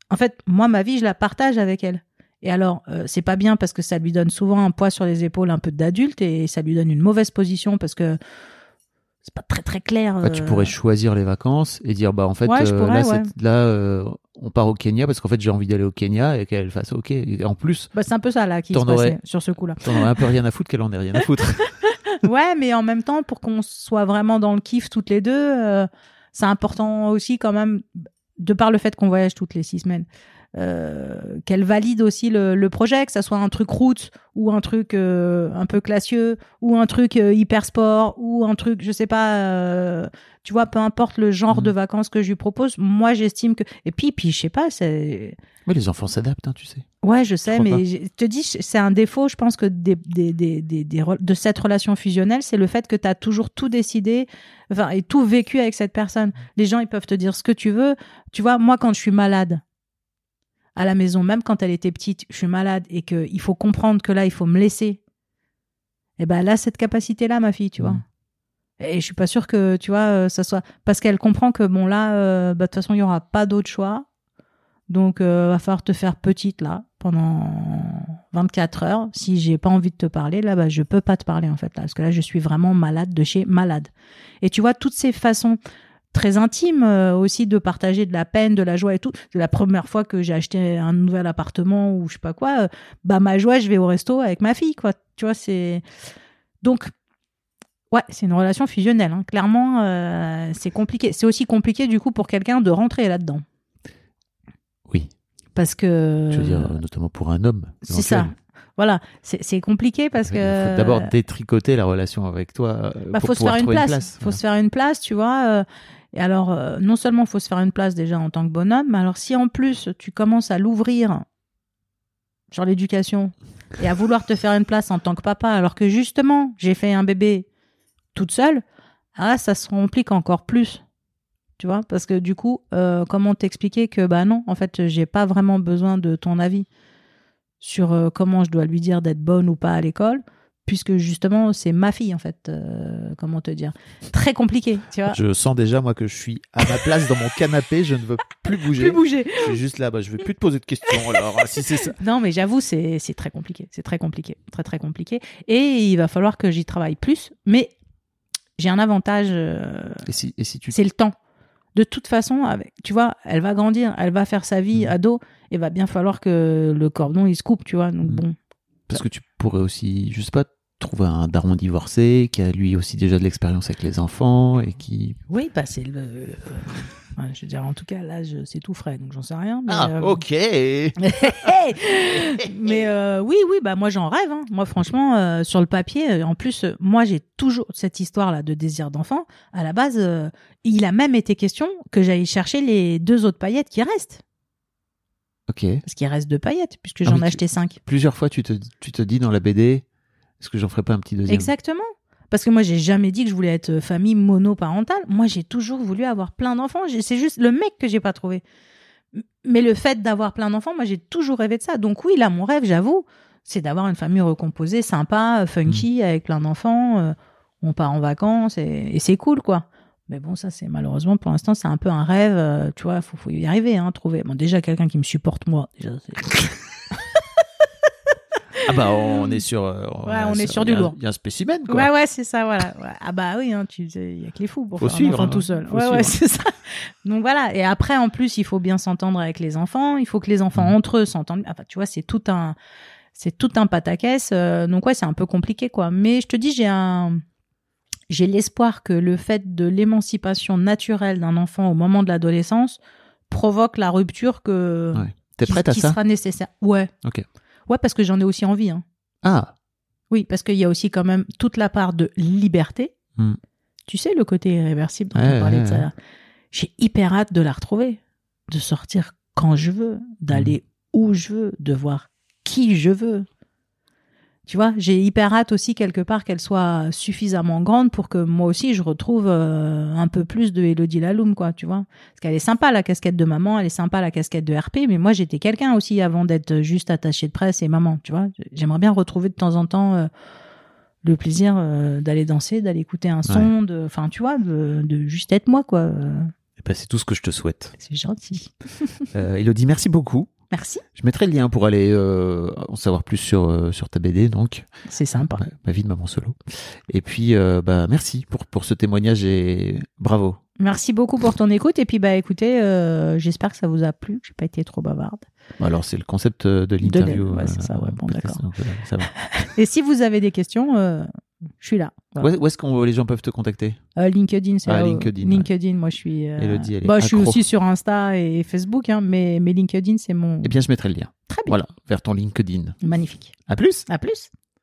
En fait, moi, ma vie, je la partage avec elle. Et alors, euh, c'est pas bien parce que ça lui donne souvent un poids sur les épaules un peu d'adulte et ça lui donne une mauvaise position parce que c'est pas très très clair. Bah, tu pourrais choisir les vacances et dire bah en fait Ouais, je euh, pourrais, là, ouais. c'est- là on part au Kenya parce qu'en fait j'ai envie d'aller au Kenya et qu'elle fasse ok. Et en plus, bah, c'est un peu ça là qui se passait aurais- sur ce coup-là. t'en aurais un peu rien à foutre qu'elle en ait rien à foutre. ouais, mais en même temps, pour qu'on soit vraiment dans le kiff toutes les deux, euh, c'est important aussi quand même, de par le fait qu'on voyage toutes les six semaines, euh, qu'elle valide aussi le, le projet, que ça soit un truc route ou un truc euh, un peu classieux ou un truc euh, hyper sport ou un truc, je sais pas, euh, tu vois, peu importe le genre Mhm. de vacances que je lui propose, moi j'estime que et puis puis je sais pas, c'est Mais les enfants s'adaptent, hein, tu sais. Ouais, je sais, mais je te dis, c'est un défaut, je pense que des, des, des, de cette relation fusionnelle, c'est le fait que tu as toujours tout décidé, enfin, et tout vécu avec cette personne. Les gens, ils peuvent te dire ce que tu veux. Tu vois, moi, quand je suis malade à la maison, même quand elle était petite, je suis malade et qu'il faut comprendre que là, il faut me laisser. Et ben, elle a cette capacité-là, ma fille, tu vois. Mhm. Et je suis pas sûre que, tu vois, euh, ça soit. Parce qu'elle comprend que, bon, là, euh, bah, de toute façon, il y aura pas d'autre choix. Donc, euh, va falloir te faire petite là pendant 24 heures. Si j'ai pas envie de te parler, là, bah, je peux pas te parler en fait là, parce que là, je suis vraiment malade de chez malade. Et tu vois toutes ces façons très intimes euh, aussi de partager de la peine, de la joie et tout. C'est la première fois que j'ai acheté un nouvel appartement ou je sais pas quoi. euh, bah ma joie, je vais au resto avec ma fille quoi. Tu vois, c'est donc Ouais, c'est une relation fusionnelle. hein. Clairement, euh, c'est compliqué. C'est aussi compliqué du coup pour quelqu'un de rentrer là-dedans. Parce que. Je veux dire, notamment pour un homme. C'est ça. Voilà, c'est compliqué parce Il que. faut d'abord détricoter la relation avec toi. euh, bah, faut se faire une trouver place. Faut Voilà. se faire une place, tu vois. euh, et alors, euh, non seulement faut se faire une place déjà en tant que bonhomme, mais alors si en plus tu commences à l'ouvrir sur l'éducation et à vouloir te faire une place en tant que papa, alors que justement j'ai fait un bébé toute seule, ah ça se complique encore plus. Tu vois, parce que du coup, euh, comment t'expliquer que bah non, en fait, j'ai pas vraiment besoin de ton avis sur euh, comment je dois lui dire d'être bonne ou pas à l'école, puisque justement c'est ma fille en fait. euh, comment te dire Très compliqué, tu vois. Je sens déjà, moi, que je suis à ma place dans mon canapé. Je ne veux plus bouger. Plus bouger. Je suis juste là. Bah, je vais plus te poser de questions. Alors, si c'est ça. Non, mais j'avoue, c'est c'est très compliqué. C'est très compliqué. Très, très compliqué. Et il va falloir que j'y travaille plus. Mais j'ai un avantage, euh, Et si, et si tu. c'est le temps. De toute façon, avec, tu vois, elle va grandir, elle va faire sa vie Mhm. ado, et va bien falloir que le cordon il se coupe, tu vois. Donc Mhm. bon, Parce que tu pourrais aussi, je sais pas, trouver un daron divorcé qui a lui aussi déjà de l'expérience avec les enfants et qui. oui, bah c'est le. euh, ouais, je veux dire, en tout cas, là, je- c'est tout frais, donc j'en sais rien. Mais, Ah, euh, ok. mais euh, oui, oui, bah moi j'en rêve. hein. Moi, franchement, euh, sur le papier, en plus, euh, moi j'ai toujours cette histoire-là de désir d'enfant. À la base, euh, il a même été question que j'aille chercher les deux autres paillettes qui restent, Ok. parce qu'il reste deux paillettes puisque Ah j'en ai acheté cinq. Plusieurs fois, tu te, tu te dis dans la BD, est-ce que j'en ferais pas un petit deuxième? Exactement. Parce que moi, j'ai jamais dit que je voulais être euh, famille monoparentale. Moi, j'ai toujours voulu avoir plein d'enfants. C'est juste le mec que j'ai pas trouvé. Mais le fait d'avoir plein d'enfants, moi, j'ai toujours rêvé de ça. Donc oui, là, mon rêve, j'avoue, c'est d'avoir une famille recomposée, sympa, euh, funky, avec plein d'enfants. euh, on part en vacances et, et c'est cool, quoi. Mais bon, ça, c'est malheureusement, pour l'instant, c'est un peu un rêve. euh, tu vois, faut, faut y arriver, hein, trouver. Bon, déjà, quelqu'un qui me supporte, moi. Déjà, c'est- Ah bah, on est sur. euh, Ouais, on est sur du lourd. Il y a un spécimen, quoi. Ouais, ouais, c'est ça, voilà. Ouais. Ah bah oui, hein, tu il y a que les fous pour Faut faire suivre, un enfant hein. tout seul. Faut Ouais, ouais, suivre. c'est ça. Donc voilà. Et après, en plus, il faut bien s'entendre avec les enfants. Il faut que les enfants Mhm. entre eux s'entendent. Enfin, tu vois, c'est tout un, c'est tout un pataquès. Euh, donc ouais, c'est un peu compliqué, quoi. Mais je te dis, j'ai un, j'ai l'espoir que le fait de l'émancipation naturelle d'un enfant au moment de l'adolescence provoque la rupture que Ouais. T'es qui, prête à qui ça? sera nécessaire. Ouais. Ok. Ouais, parce que j'en ai aussi envie. Hein. Ah, Oui, parce qu'il y a aussi quand même toute la part de liberté. Hmm. Tu sais, le côté irréversible dont Ouais, on parlait ouais, ouais. J'ai hyper hâte de la retrouver, de sortir quand je veux, d'aller Hmm. où je veux, de voir qui je veux. Tu vois, j'ai hyper hâte aussi quelque part qu'elle soit suffisamment grande pour que moi aussi je retrouve euh, un peu plus de Elodie Laloum, quoi, tu vois. Parce qu'elle est sympa la casquette de maman, elle est sympa la casquette de RP, mais moi j'étais quelqu'un aussi avant d'être juste attachée de presse et maman, tu vois. J'aimerais bien retrouver de temps en temps euh, le plaisir euh, d'aller danser, d'aller écouter un son, de, enfin tu vois, de, de juste être moi, quoi. Eh ben, c'est tout ce que je te souhaite. C'est gentil. Elodie, merci beaucoup. Merci, Je mettrai le lien pour aller euh, en savoir plus sur, euh, sur ta BD, donc. c'est sympa. Ma, ma vie de maman solo. Et puis, euh, bah, merci pour, pour ce témoignage et bravo. Merci beaucoup pour ton écoute et puis bah écoutez, j'espère que ça vous a plu, que j'ai pas été trop bavarde. Alors, c'est le concept de l'interview. ouais, c'est ça, ouais, bon, d'accord. Et si vous avez des questions, je suis là. Voilà. Où, est- où est-ce que les gens peuvent te contacter? Euh, LinkedIn, c'est Ah, LinkedIn, ouais. LinkedIn, moi je suis. euh, Elodie, elle est bah, je suis aussi sur Insta et Facebook, hein, mais, mais LinkedIn c'est mon. Eh bien, je mettrai le lien. Très bien. Voilà, vers ton LinkedIn. Magnifique. À plus À plus.